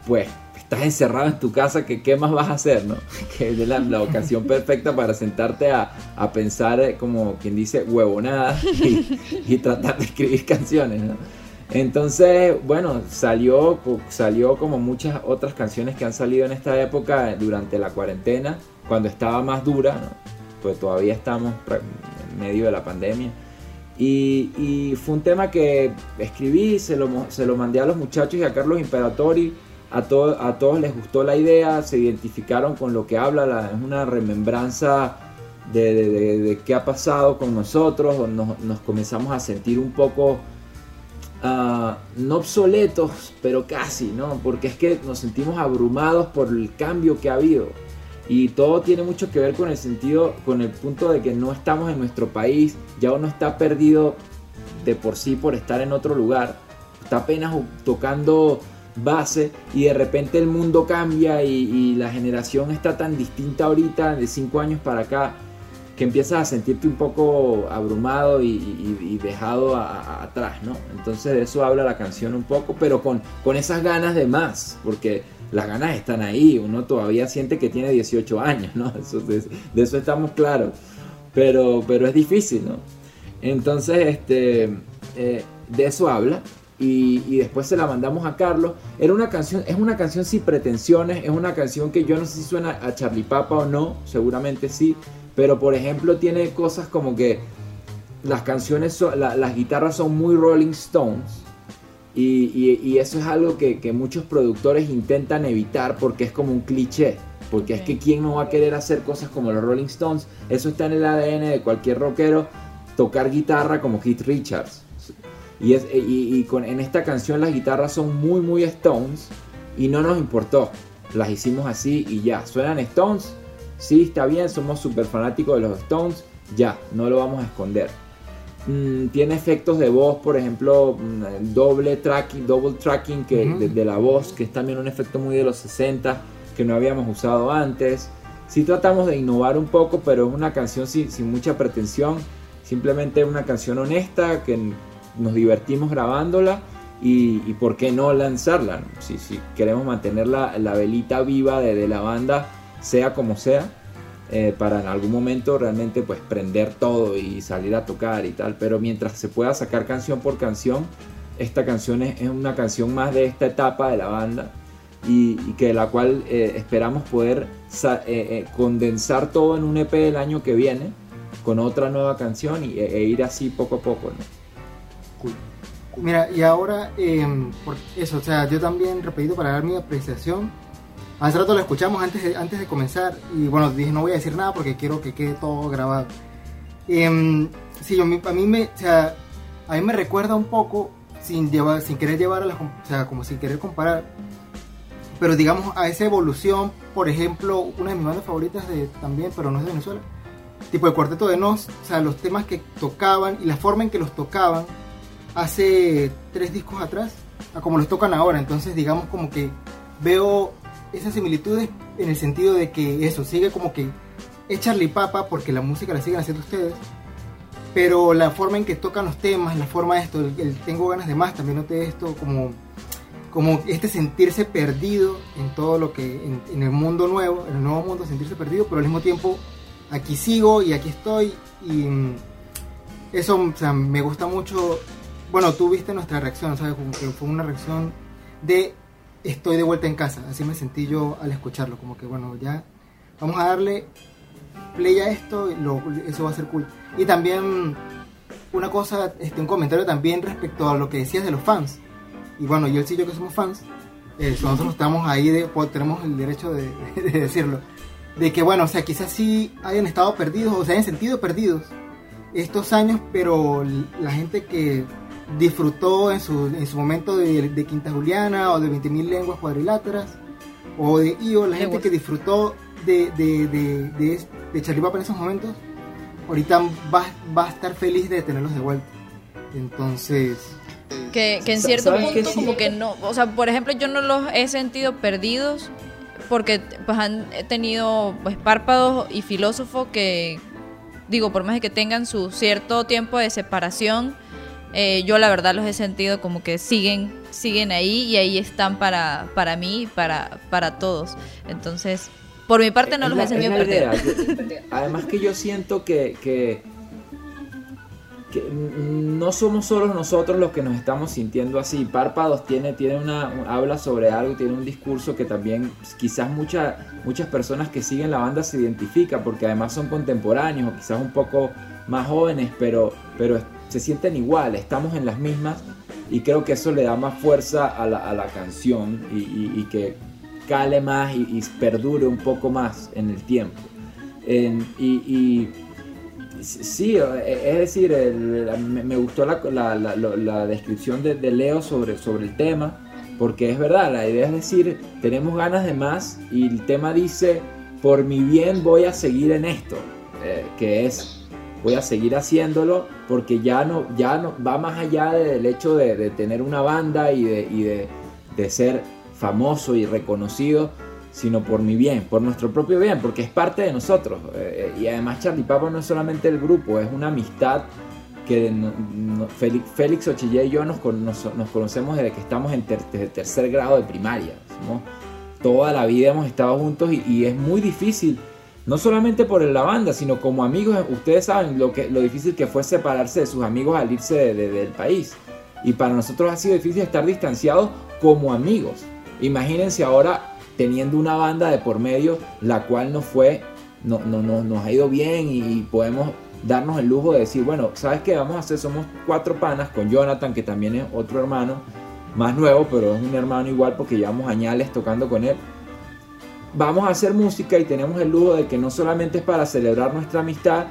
pues estás encerrado en tu casa, que qué más vas a hacer, ¿no? Que es la, la ocasión perfecta para sentarte a, a, pensar, eh, como quien dice, huevonada y, y tratar de escribir canciones, ¿no? Entonces, bueno, salió, salió como muchas otras canciones que han salido en esta época durante la cuarentena, cuando estaba más dura, pues todavía estamos en medio de la pandemia. Y, fue un tema que escribí, se lo, se lo mandé a los muchachos y a Carlos Imperatori. A, a todos les gustó la idea, se identificaron con lo que habla, es una remembranza de, qué ha pasado con nosotros, nos, nos comenzamos a sentir un poco Ah, no obsoletos, pero casi, ¿no? Porque es que nos sentimos abrumados por el cambio que ha habido. Y todo tiene mucho que ver con el sentido, con el punto de que no estamos en nuestro país, ya uno está perdido de por sí por estar en otro lugar, está apenas tocando base y de repente el mundo cambia y, la generación está tan distinta ahorita de cinco años para acá que empiezas a sentirte un poco abrumado y, dejado atrás, ¿no? Entonces de eso habla la canción un poco, pero con, con esas ganas de más, porque las ganas están ahí, uno todavía siente que tiene 18 años, ¿no? de, eso estamos claros, pero, pero es difícil, ¿no? Entonces, este, eh, de eso habla. Y, después se la mandamos a Carlos. Era una canción, es una canción sin pretensiones, es una canción que yo no sé si suena a Charlie Papa o no, seguramente sí, pero por ejemplo tiene cosas como que las canciones, las guitarras son muy Rolling Stones, y, eso es algo que, muchos productores intentan evitar porque es como un cliché. Porque es que quién no va a querer hacer cosas como los Rolling Stones. Eso está en el ADN de cualquier rockero. Tocar guitarra como Keith Richards. Y, es, y, con, en esta canción las guitarras son muy, muy Stones. Y no nos importó. Las hicimos así y ya. ¿Suenan Stones? Sí, está bien. Somos súper fanáticos de los Stones. Ya, no lo vamos a esconder. Mm, tiene efectos de voz, por ejemplo, mm, doble tracking, double tracking que, de, la voz, que es también un efecto muy de los 60 que no habíamos usado antes. Sí tratamos de innovar un poco, pero es una canción sin, mucha pretensión, simplemente una canción honesta que nos divertimos grabándola y, por qué no lanzarla. Si, queremos mantener la, velita viva de la banda, sea como sea, eh, para en algún momento realmente pues prender todo y salir a tocar y tal, pero mientras se pueda sacar canción por canción, esta canción es, una canción más de esta etapa de la banda y, que la cual eh, esperamos poder eh, condensar todo en un EP el año que viene con otra nueva canción y, e, ir así poco a poco.
Mira, y ahora, em, por eso, o sea, yo también, repetido, para dar mi apreciación, Hace rato lo escuchamos antes de, antes de comenzar y bueno, dije no voy a decir nada porque quiero que quede todo grabado. Eh, sí, yo, a mí me, o sea, a mí me recuerda un poco sin llevar, sin querer llevar a la, o sea, como sin querer comparar, pero digamos a esa evolución, por ejemplo, una de mis bandas favoritas de, también, pero no es de Venezuela, tipo el Cuarteto de Nos, o sea, los temas que tocaban y la forma en que los tocaban hace tres discos atrás, a como los tocan ahora, entonces digamos como que veo esas similitudes en el sentido de que eso sigue como que es Charlie Papa porque la música la siguen haciendo ustedes, pero la forma en que tocan los temas, la forma de esto, el, tengo ganas de más, también noté esto como, como este sentirse perdido en todo lo que, en, el mundo nuevo, en el nuevo mundo, sentirse perdido, pero al mismo tiempo aquí sigo y aquí estoy y mm, eso me gusta mucho. Bueno, tú viste nuestra reacción, ¿sabes? Como que fue una reacción de estoy de vuelta en casa. Así me sentí yo al escucharlo, como que bueno, ya vamos a darle play a esto, lo, eso va a ser cool. Y también una cosa, este, un comentario también respecto a lo que decías de los fans. Y bueno, yo sí yo que somos fans, eh, nosotros estamos ahí, de, tenemos el derecho de, de, decirlo. De que bueno, o sea, quizás sí hayan estado perdidos o se hayan sentido perdidos estos años, pero la gente que disfrutó en su, en su momento de, Quinta Juliana o de 20.000 lenguas cuadriláteras o de IO, la gente que disfrutó de, de, de, de, Charlie Papa en esos momentos, ahorita va, va, a estar feliz de tenerlos de vuelta. Entonces...
Que, que en cierto punto como que no, o sea, por ejemplo yo no los he sentido perdidos porque pues han tenido pues, párpados y filósofos que, digo, por más de que tengan su cierto tiempo de separación, eh, yo la verdad los he sentido como que siguen, siguen ahí y ahí están para, para mí, para, para todos. Entonces, por mi parte no los he sentido perder.
Además que yo siento que, que, no somos solo nosotros los que nos estamos sintiendo así. Párpados tiene, tiene una, habla sobre algo, tiene un discurso que también quizás muchas muchas personas que siguen la banda se identifican porque además son contemporáneos o quizás un poco más jóvenes, pero, pero se sienten igual, estamos en las mismas y creo que eso le da más fuerza a la, canción y, que cale más y, perdure un poco más en el tiempo. y, sí, es decir, me, gustó la, descripción de, Leo sobre, sobre el tema, porque es verdad, la idea es decir, tenemos ganas de más y el tema dice por mi bien voy a seguir en esto, eh, que es, voy a seguir haciéndolo porque ya no, ya no, va más allá del hecho de, tener una banda y, de, de, ser famoso y reconocido, sino por mi bien, por nuestro propio bien, porque es parte de nosotros. Eh, y además Charlie Papa no es solamente el grupo, es una amistad que Félix, Félix Ochille y yo nos, nos, conocemos desde que estamos en tercer grado de primaria. toda la vida hemos estado juntos y, es muy difícil, no solamente por la banda, sino como amigos. Ustedes saben lo, que, lo difícil que fue separarse de sus amigos al irse del país. Y para nosotros ha sido difícil estar distanciados como amigos. Imagínense ahora teniendo una banda de por medio, la cual nos fue, no, no, nos ha ido bien y podemos darnos el lujo de decir, bueno, ¿sabes qué vamos a hacer? Somos cuatro panas con Jonathan, que también es otro hermano, más nuevo, pero es un hermano igual porque llevamos añales tocando con él. Vamos a hacer música y tenemos el lujo de que no solamente es para celebrar nuestra amistad,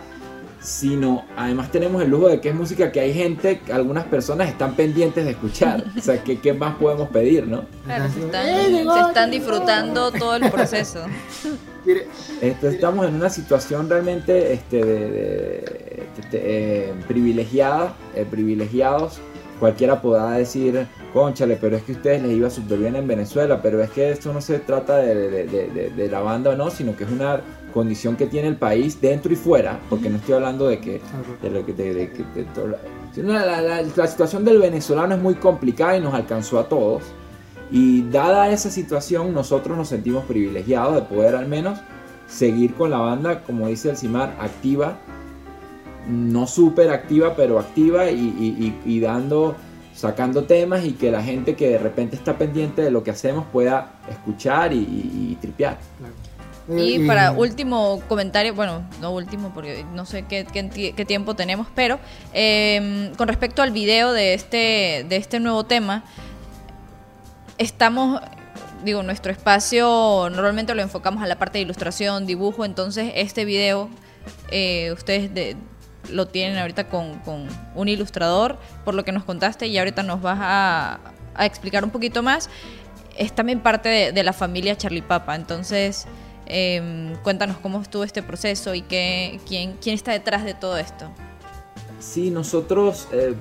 sino además tenemos el lujo de que es música que hay gente, algunas personas están pendientes de escuchar. O sea, ¿qué, qué más podemos pedir, no?
Claro, se están, se están disfrutando todo el proceso.
estamos en una situación realmente este, de, eh, privilegiada, eh, privilegiados. Cualquiera podrá decir, conchale, pero es que a ustedes les iba súper bien en Venezuela, pero es que esto no se trata de, la banda o no, sino que es una condición que tiene el país dentro y fuera, porque no estoy hablando de que... la situación del venezolano es muy complicada y nos alcanzó a todos. Y dada esa situación, nosotros nos sentimos privilegiados de poder al menos seguir con la banda, como dice el Cimar, activa, no súper activa, pero activa y, dando, sacando temas y que la gente que de repente está pendiente de lo que hacemos pueda escuchar y, tripear.
Y para último comentario, bueno, no último porque no sé qué, qué, tiempo tenemos, pero em, con respecto al video de este, de este nuevo tema, estamos, digo, nuestro espacio normalmente lo enfocamos a la parte de ilustración, dibujo, entonces este video eh, ustedes lo tienen ahorita con, un ilustrador, por lo que nos contaste, y ahorita nos vas a, explicar un poquito más. Es también parte de, la familia Charlie Papa, entonces em, cuéntanos cómo estuvo este proceso y qué, quién, quién está detrás de todo esto.
Sí, nosotros eh,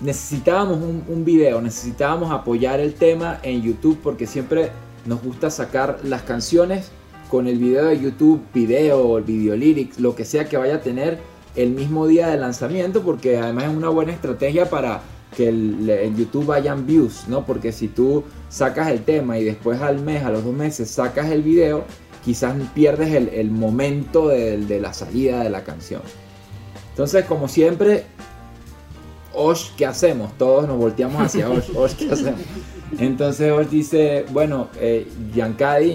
necesitábamos un, video, necesitábamos apoyar el tema en YouTube porque siempre nos gusta sacar las canciones con el video de YouTube, video, video lyrics, lo que sea que vaya a tener el mismo día de lanzamiento porque además es una buena estrategia para que en YouTube vayan views, ¿no? Porque si tú sacas el tema y después al mes, a los dos meses, sacas el video, quizás pierdes el, momento de, de la salida de la canción. Entonces, como siempre, Osh, ¿qué hacemos? Todos nos volteamos hacia Osh, Osh, ¿qué hacemos? Entonces Osh dice, bueno, eh,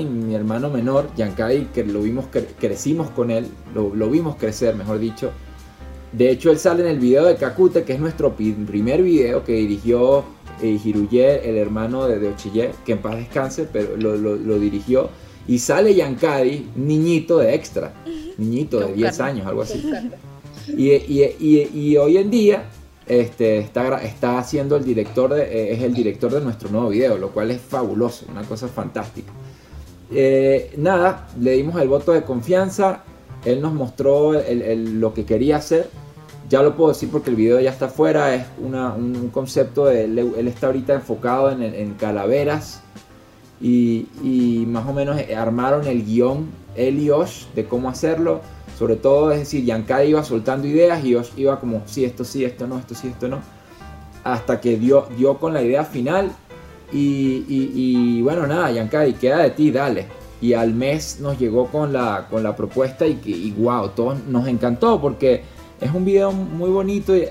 mi hermano menor, Yankadi, que lo vimos, crecimos con él, lo, vimos crecer, mejor dicho. De hecho, él sale en el video de Kakute, que es nuestro primer video que dirigió eh, Hiruye, el hermano de, de Ochille, que en paz descanse, pero lo, dirigió. Y sale Yankadi, niñito de extra, niñito de 10 años, algo así. Y, y hoy en día este, está, está haciendo el director, de, eh, es el director de nuestro nuevo video, lo cual es fabuloso, una cosa fantástica. Eh, nada, le dimos el voto de confianza, él nos mostró lo que quería hacer, ya lo puedo decir porque el video ya está afuera, es un concepto, de, él, está ahorita enfocado en, calaveras y, y, más o menos armaron el guion él y Osh de cómo hacerlo sobre todo, es decir, Yankade iba soltando ideas y yo iba como, sí, esto sí, esto no, esto sí, esto no. Hasta que dio, dio con la idea final. Y, bueno, nada, Yankade, queda de ti, dale. Y al mes nos llegó con la, con la propuesta y, y wow, todos nos encantó porque es un video muy bonito. Y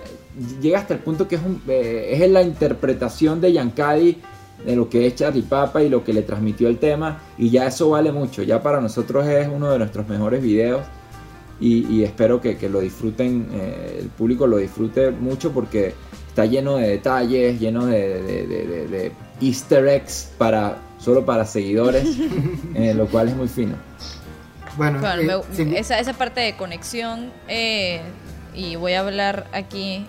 llega hasta el punto que es, un, eh, es la interpretación de Yankadi de lo que es Charlie Papa y lo que le transmitió el tema. Y ya eso vale mucho. Ya para nosotros es uno de nuestros mejores videos y, espero que, lo disfruten, eh, el público lo disfrute mucho porque está lleno de detalles, lleno de, easter eggs para, solo para seguidores, eh, lo cual es muy fino.
Bueno, eh, esa, esa parte de conexión, y voy a hablar aquí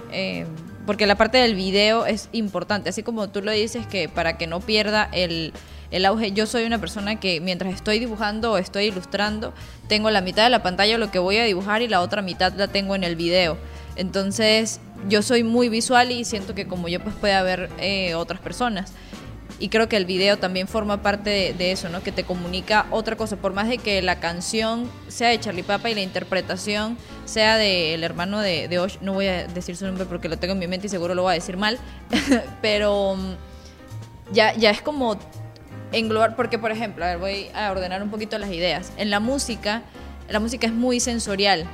porque la parte del video es importante, así como tú lo dices que para que no pierda el, el auge, yo soy una persona que mientras estoy dibujando o estoy ilustrando, tengo la mitad de la pantalla lo que voy a dibujar y la otra mitad la tengo en el video. Entonces yo soy muy visual y siento que como yo pues puede haber eh, otras personas y creo que el video también forma parte de, eso, ¿no? Que te comunica otra cosa, por más de que la canción sea de Charlie Papa y la interpretación sea del hermano de, Osh, no voy a decir su nombre porque lo tengo en mi mente y seguro lo voy a decir mal, pero mm, ya, ya es como englobar, porque por ejemplo, a ver, voy a ordenar un poquito las ideas. En la música, la música es muy sensorial,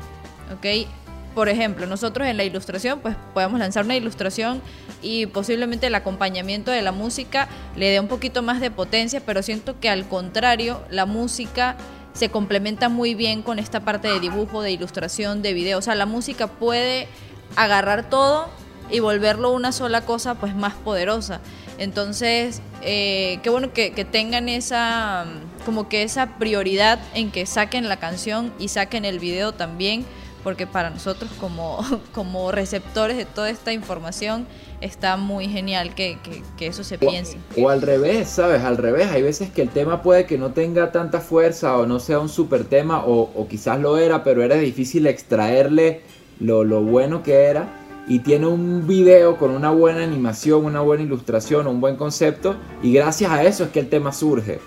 ¿ok? Por ejemplo, nosotros en la ilustración, pues podemos lanzar una ilustración y posiblemente el acompañamiento de la música le dé un poquito más de potencia, pero siento que al contrario, la música se complementa muy bien con esta parte de dibujo, de ilustración, de video. O sea, la música puede agarrar todo y volverlo una sola cosa pues más poderosa. Entonces, eh, qué bueno que, que, tengan esa, como que esa prioridad en que saquen la canción y saquen el video también porque para nosotros como, como receptores de toda esta información está muy genial que, que, eso se piense.
O, al revés, ¿sabes? Al revés, hay veces que el tema puede que no tenga tanta fuerza o no sea un super tema o, o quizás lo era, pero era difícil extraerle lo, lo bueno que era y tiene un video con una buena animación, una buena ilustración, un buen concepto y gracias a eso es que el tema surge.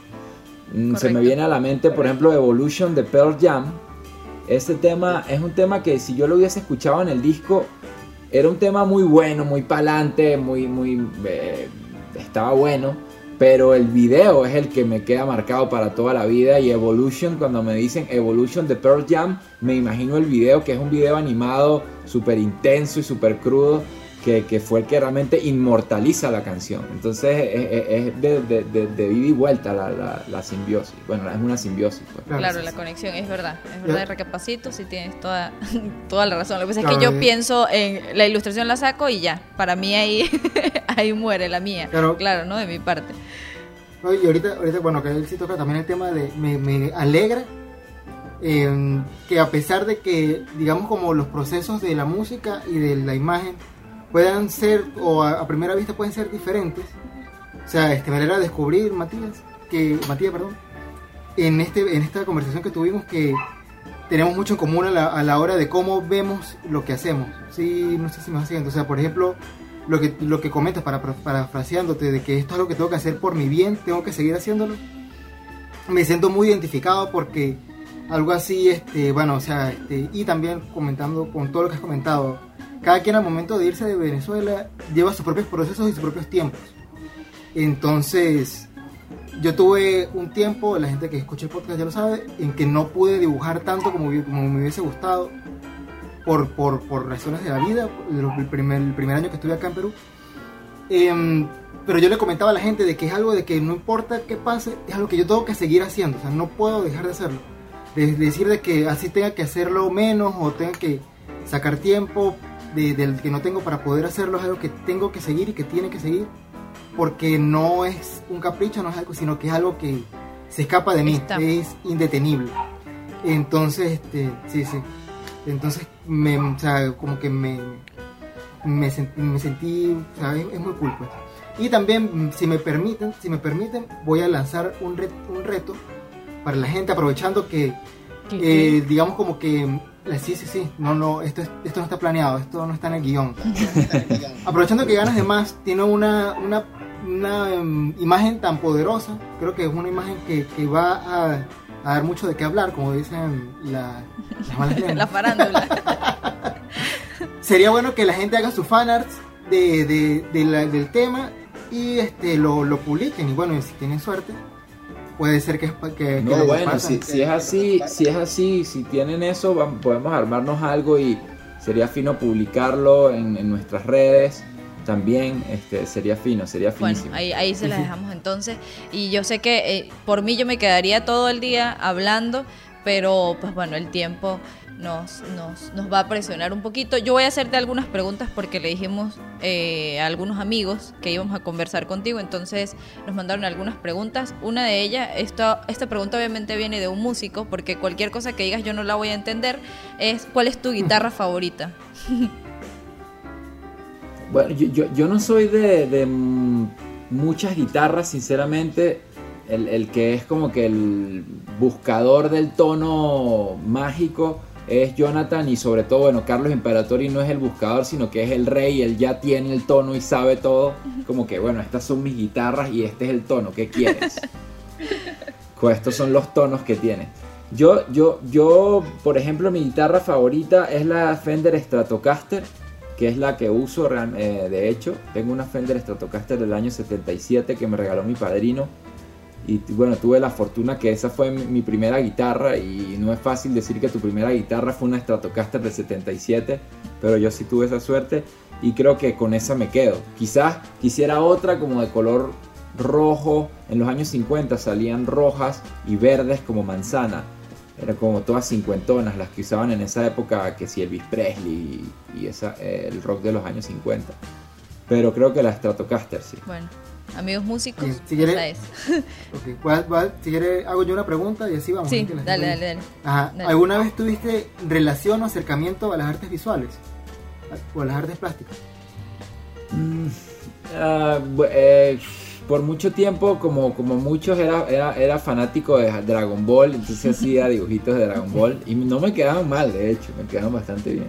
Mm, se me viene a la mente, por ejemplo, Evolution de Pearl Jam, este tema es un tema que si yo lo hubiese escuchado en el disco, era un tema muy bueno, muy palante, muy, muy... Eh, estaba bueno, pero el video es el que me queda marcado para toda la vida y Evolution, cuando me dicen Evolution de Pearl Jam, me imagino el video que es un video animado súper intenso y súper crudo que, fue el que realmente inmortaliza la canción. Entonces es, de, de, de, vida y vuelta la, simbiosis. Bueno, es una simbiosis.
Pues. Claro, la conexión, es verdad. Es verdad, recapacito, si tienes toda, toda la razón. Lo que pasa es que yo pienso en la ilustración la saco y ya. Para mí ahí, ahí muere la mía. Claro, claro ¿no? De mi parte.
Y ahorita, ahorita, bueno, que él sí toca también el tema de. Me, me alegra eh, que a pesar de que, digamos, como los procesos de la música y de la imagen puedan ser, o a, primera vista pueden ser diferentes. O sea, este, me alegra descubrir, Matías, que, Matías, perdón, en, este, en esta conversación que tuvimos que tenemos mucho en común a la, a la hora de cómo vemos lo que hacemos. Sí, no sé si me vas siguiendo. O sea, por ejemplo, lo que, lo que comentas para, parafraseándote de que esto es lo que tengo que hacer por mi bien, tengo que seguir haciéndolo. Me siento muy identificado porque algo así, este, bueno, o sea, este, y también comentando con todo lo que has comentado, cada quien al momento de irse de Venezuela lleva sus propios procesos y sus propios tiempos. Entonces, yo tuve un tiempo, la gente que escucha el podcast ya lo sabe, en que no pude dibujar tanto como, como me hubiese gustado por, por, por, razones de la vida, el primer, el primer año que estuve acá en Perú. Em, pero yo le comentaba a la gente de que es algo de que no importa qué pase, es algo que yo tengo que seguir haciendo, o sea, no puedo dejar de hacerlo. De, decir de que así tenga que hacerlo menos o tenga que sacar tiempo del que no tengo para poder hacerlo es algo que tengo que seguir y que tiene que seguir porque no es un capricho, no es algo, sino que es algo que se escapa de mí, es indetenible. Entonces, este, sí, sí. Entonces, me, o sea, como que me, me, sentí, me sentí o sea, es, muy cool. Pues. Y también, si me permiten, si me permiten, voy a lanzar un reto, un reto para la gente, aprovechando que, eh, digamos como que Sí, sí, sí. No, no, esto, esto no está planeado, esto no está en el guion. Aprovechando que ganas de más, tiene una, una, una em, imagen tan poderosa. Creo que es una imagen que, que va a, a, dar mucho de qué hablar, como dicen la, las malas
La farándula.
Sería bueno que la gente haga sus fanarts de, de, de la, del tema y este lo, lo publiquen. Y bueno, si tienen suerte, puede ser que, que,
no bueno si, si, es así si es así si tienen eso podemos armarnos algo y sería fino publicarlo en, en nuestras redes también este, sería fino, sería finísimo.
Bueno, ahí, ahí se la dejamos entonces. Y yo sé que eh, por mí yo me quedaría todo el día hablando, pero pues bueno, el tiempo nos, nos, nos, va a presionar un poquito. Yo voy a hacerte algunas preguntas porque le dijimos eh, a algunos amigos que íbamos a conversar contigo, entonces nos mandaron algunas preguntas. Una de ellas, esta, esta pregunta obviamente viene de un músico, porque cualquier cosa que digas yo no la voy a entender, es ¿cuál es tu guitarra favorita?
Bueno, yo, yo, no soy de, de, muchas guitarras, sinceramente. El, el, que es como que el buscador del tono mágico es Jonathan y sobre todo, bueno, Carlos Imperatori no es el buscador, sino que es el rey, él ya tiene el tono y sabe todo. Como que, bueno, estas son mis guitarras y este es el tono, ¿qué quieres? pues estos son los tonos que tiene. Yo, yo, yo, por ejemplo, mi guitarra favorita es la Fender Stratocaster, que es la que uso eh, de hecho. Tengo una Fender Stratocaster del año 77 que me regaló mi padrino. Y bueno, tuve la fortuna que esa fue mi, primera guitarra y no es fácil decir que tu primera guitarra fue una Stratocaster del 77, pero yo sí tuve esa suerte y creo que con esa me quedo. Quizás quisiera otra como de color rojo. En los años 50 salían rojas y verdes como manzana eran como todas cincuentonas las que usaban en esa época, que si Elvis Presley y, esa, el rock de los años 50. Pero creo que la Stratocaster sí.
Bueno, amigos músicos,
si quieres, si quiere hago yo una pregunta y así vamos.
Sí, dale, dale,
dale, ¿Alguna vez tuviste relación o acercamiento a las artes visuales? ¿O a las artes plásticas?
Mm, ah, eh, por mucho tiempo, como, como muchos, era, era, era fanático de Dragon Ball, entonces hacía dibujitos de Dragon Ball y no me quedaban mal, de hecho, me quedaban bastante bien.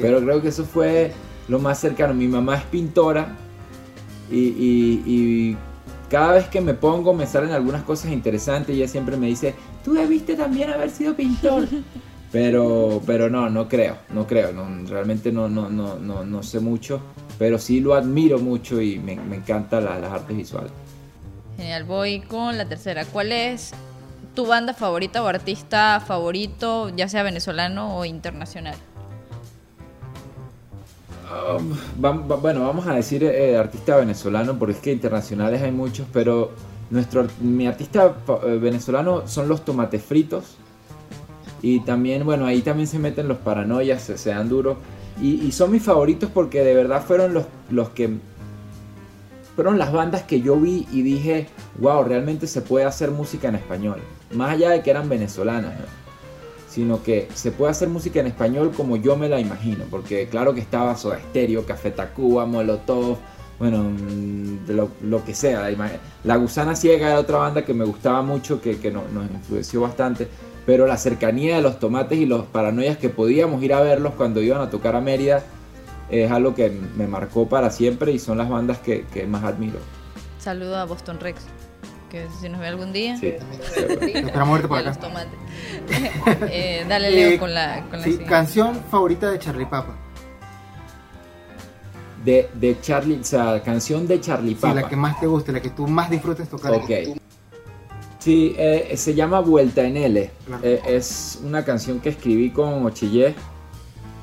Pero creo que eso fue lo más cercano. Mi mamá es pintora y, cada vez que me pongo me salen algunas cosas interesantes y ella siempre me dice, tú debiste también haber sido pintor. Pero, pero no, no creo, no creo, no, realmente no, no, no, no, no sé mucho pero sí lo admiro mucho y me, me encantan las artes visuales.
Genial, voy con la tercera. ¿Cuál es tu banda favorita o artista favorito, ya sea venezolano o internacional?
Um, bueno, vamos a decir eh, artista venezolano, porque es que internacionales hay muchos, pero nuestro, mi artista eh, venezolano son los tomates fritos. Y también, bueno, ahí también se meten los paranoias, se, dan duro. Y, son mis favoritos porque de verdad fueron los, los que... Fueron las bandas que yo vi y dije, wow, realmente se puede hacer música en español. Más allá de que eran venezolanas, sino que se puede hacer música en español como yo me la imagino. Porque claro que estaba Soda Stereo, Café Tacuba, Molotov, bueno, mm, lo, que sea. La Gusana Ciega era otra banda que me gustaba mucho, que, que nos influenció bastante pero la cercanía de los tomates y los paranoias que podíamos ir a verlos cuando iban a tocar a Mérida es algo que me marcó para siempre y son las bandas que, más admiro.
Saludo a Boston Rex, que si nos ve algún día.
Sí, muerte por acá.
Los tomates. eh, dale, Leo, eh, con la, con
sí, canción favorita de Charlie Papa.
De, de Charlie, o sea, canción de Charlie Papa.
Sí, la que más te guste, la que tú más disfrutes tocar.
Ok. Sí, eh, se llama Vuelta en L. Eh, es una canción que escribí con Ochille.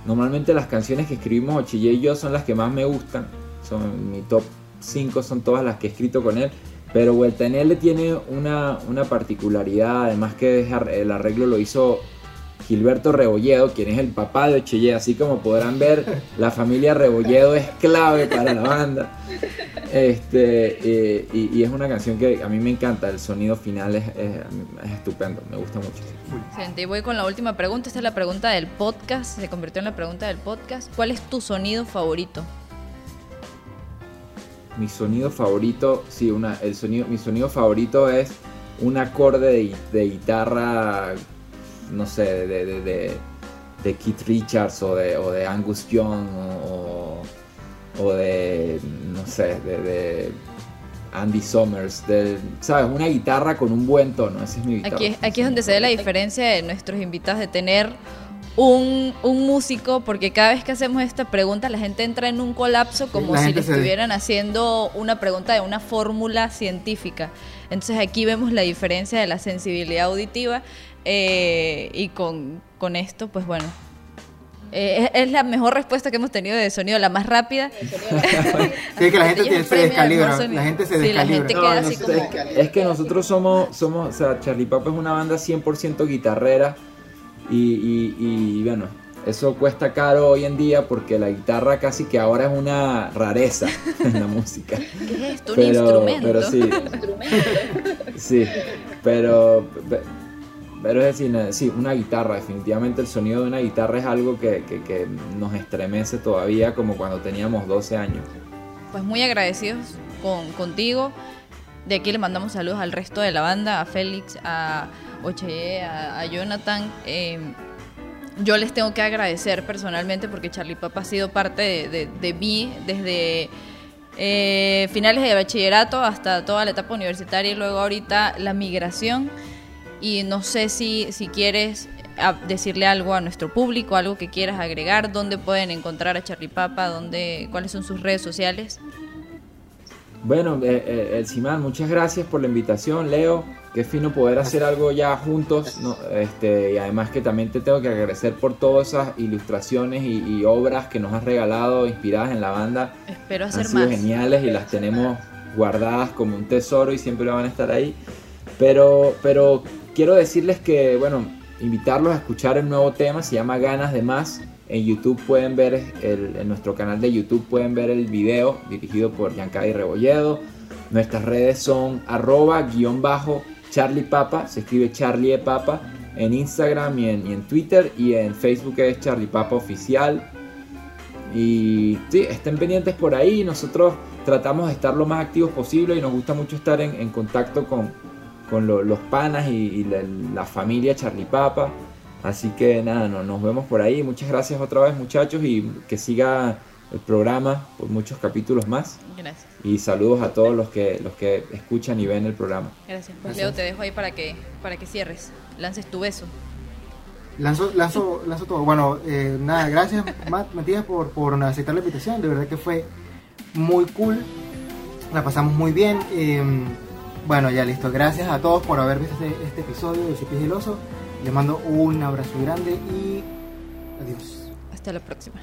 Normalmente las canciones que escribimos Ochille y yo son las que más me gustan. Son mi top 5 son todas las que he escrito con él. Pero Vuelta en L tiene una, una particularidad, además que el arreglo lo hizo Gilberto Rebolledo, quien es el papá de Ochille. Así como podrán ver, la familia Rebolledo es clave para la banda. Este, eh, y, es una canción que a mí me encanta, el sonido final es, estupendo, me gusta mucho.
Excelente, y voy con la última pregunta, esta es la pregunta del podcast, se convirtió en la pregunta del podcast. ¿Cuál es tu sonido favorito?
Mi sonido favorito, sí, una, el sonido, mi sonido favorito es un acorde de guitarra no sé, de, de, de, Keith Richards o de, o de Angus Young o, o de, no sé, de, Andy Summers, de, ¿sabes? Una guitarra con un buen tono, ese es mi guitarra.
Aquí, aquí es donde se ve la diferencia de nuestros invitados de tener un, un, músico, porque cada vez que hacemos esta pregunta la gente entra en un colapso como si le estuvieran haciendo una pregunta de una fórmula científica. Entonces aquí vemos la diferencia de la sensibilidad auditiva eh, y con, con, esto, pues bueno. Eh, es, la mejor respuesta que hemos tenido de sonido, la más rápida.
sí, que la gente se descalibra. La gente se descalibra.
es, que nosotros somos, somos, o sea, Charlie Papa es una banda 100% guitarrera. Y, y, bueno, eso cuesta caro hoy en día porque la guitarra casi que ahora es una rareza en la música.
¿Qué es esto? Un instrumento.
Pero sí. sí, pero pero es decir, sí, una guitarra, definitivamente el sonido de una guitarra es algo que, que, nos estremece todavía como cuando teníamos 12 años.
Pues muy agradecidos con, contigo. De aquí le mandamos saludos al resto de la banda, a Félix, a Oche, a, Jonathan. Eh, yo les tengo que agradecer personalmente porque Charlie Papa ha sido parte de, mí desde eh, finales de bachillerato hasta toda la etapa universitaria y luego ahorita la migración. Y no sé si, si quieres decirle algo a nuestro público, algo que quieras agregar, dónde pueden encontrar a Charlie Papa, dónde, cuáles son sus redes sociales.
Bueno, eh, eh, el Simán, muchas gracias por la invitación, Leo. Qué fino poder hacer algo ya juntos. Este, y además que también te tengo que agradecer por todas esas ilustraciones y, obras que nos has regalado, inspiradas en la banda.
Espero hacer
Han sido geniales y las tenemos guardadas como un tesoro y siempre van a estar ahí. Pero, pero quiero decirles que, bueno, invitarlos a escuchar el nuevo tema, se llama Ganas de Más en YouTube pueden ver, en nuestro canal de YouTube pueden ver el video dirigido por Yancay Rebolledo. Nuestras redes son arroba guion bajo Charlie Papa, se escribe Charlie e Papa en Instagram y en, Twitter y en Facebook es Charlie Papa Oficial. Y sí, estén pendientes por ahí. Nosotros tratamos de estar lo más activos posible y nos gusta mucho estar en, contacto con, los panas y, la, familia Charlie Papa. Así que nada, no, nos vemos por ahí. Muchas gracias otra vez muchachos y que siga el programa por muchos capítulos más.
Gracias.
Y saludos a todos los que los que escuchan y ven el programa.
Gracias. Pues Leo, te dejo ahí para que para que cierres. Lances tu beso.
Lanzo, lanzo, lanzo todo. Bueno, eh, nada, gracias Matías por, por aceptar la invitación. De verdad que fue muy cool. La pasamos muy bien. Em, bueno, ya listo. Gracias a todos por haber visto este, este episodio de Cipis del Oso. Les mando un abrazo grande y adiós.
Hasta la próxima.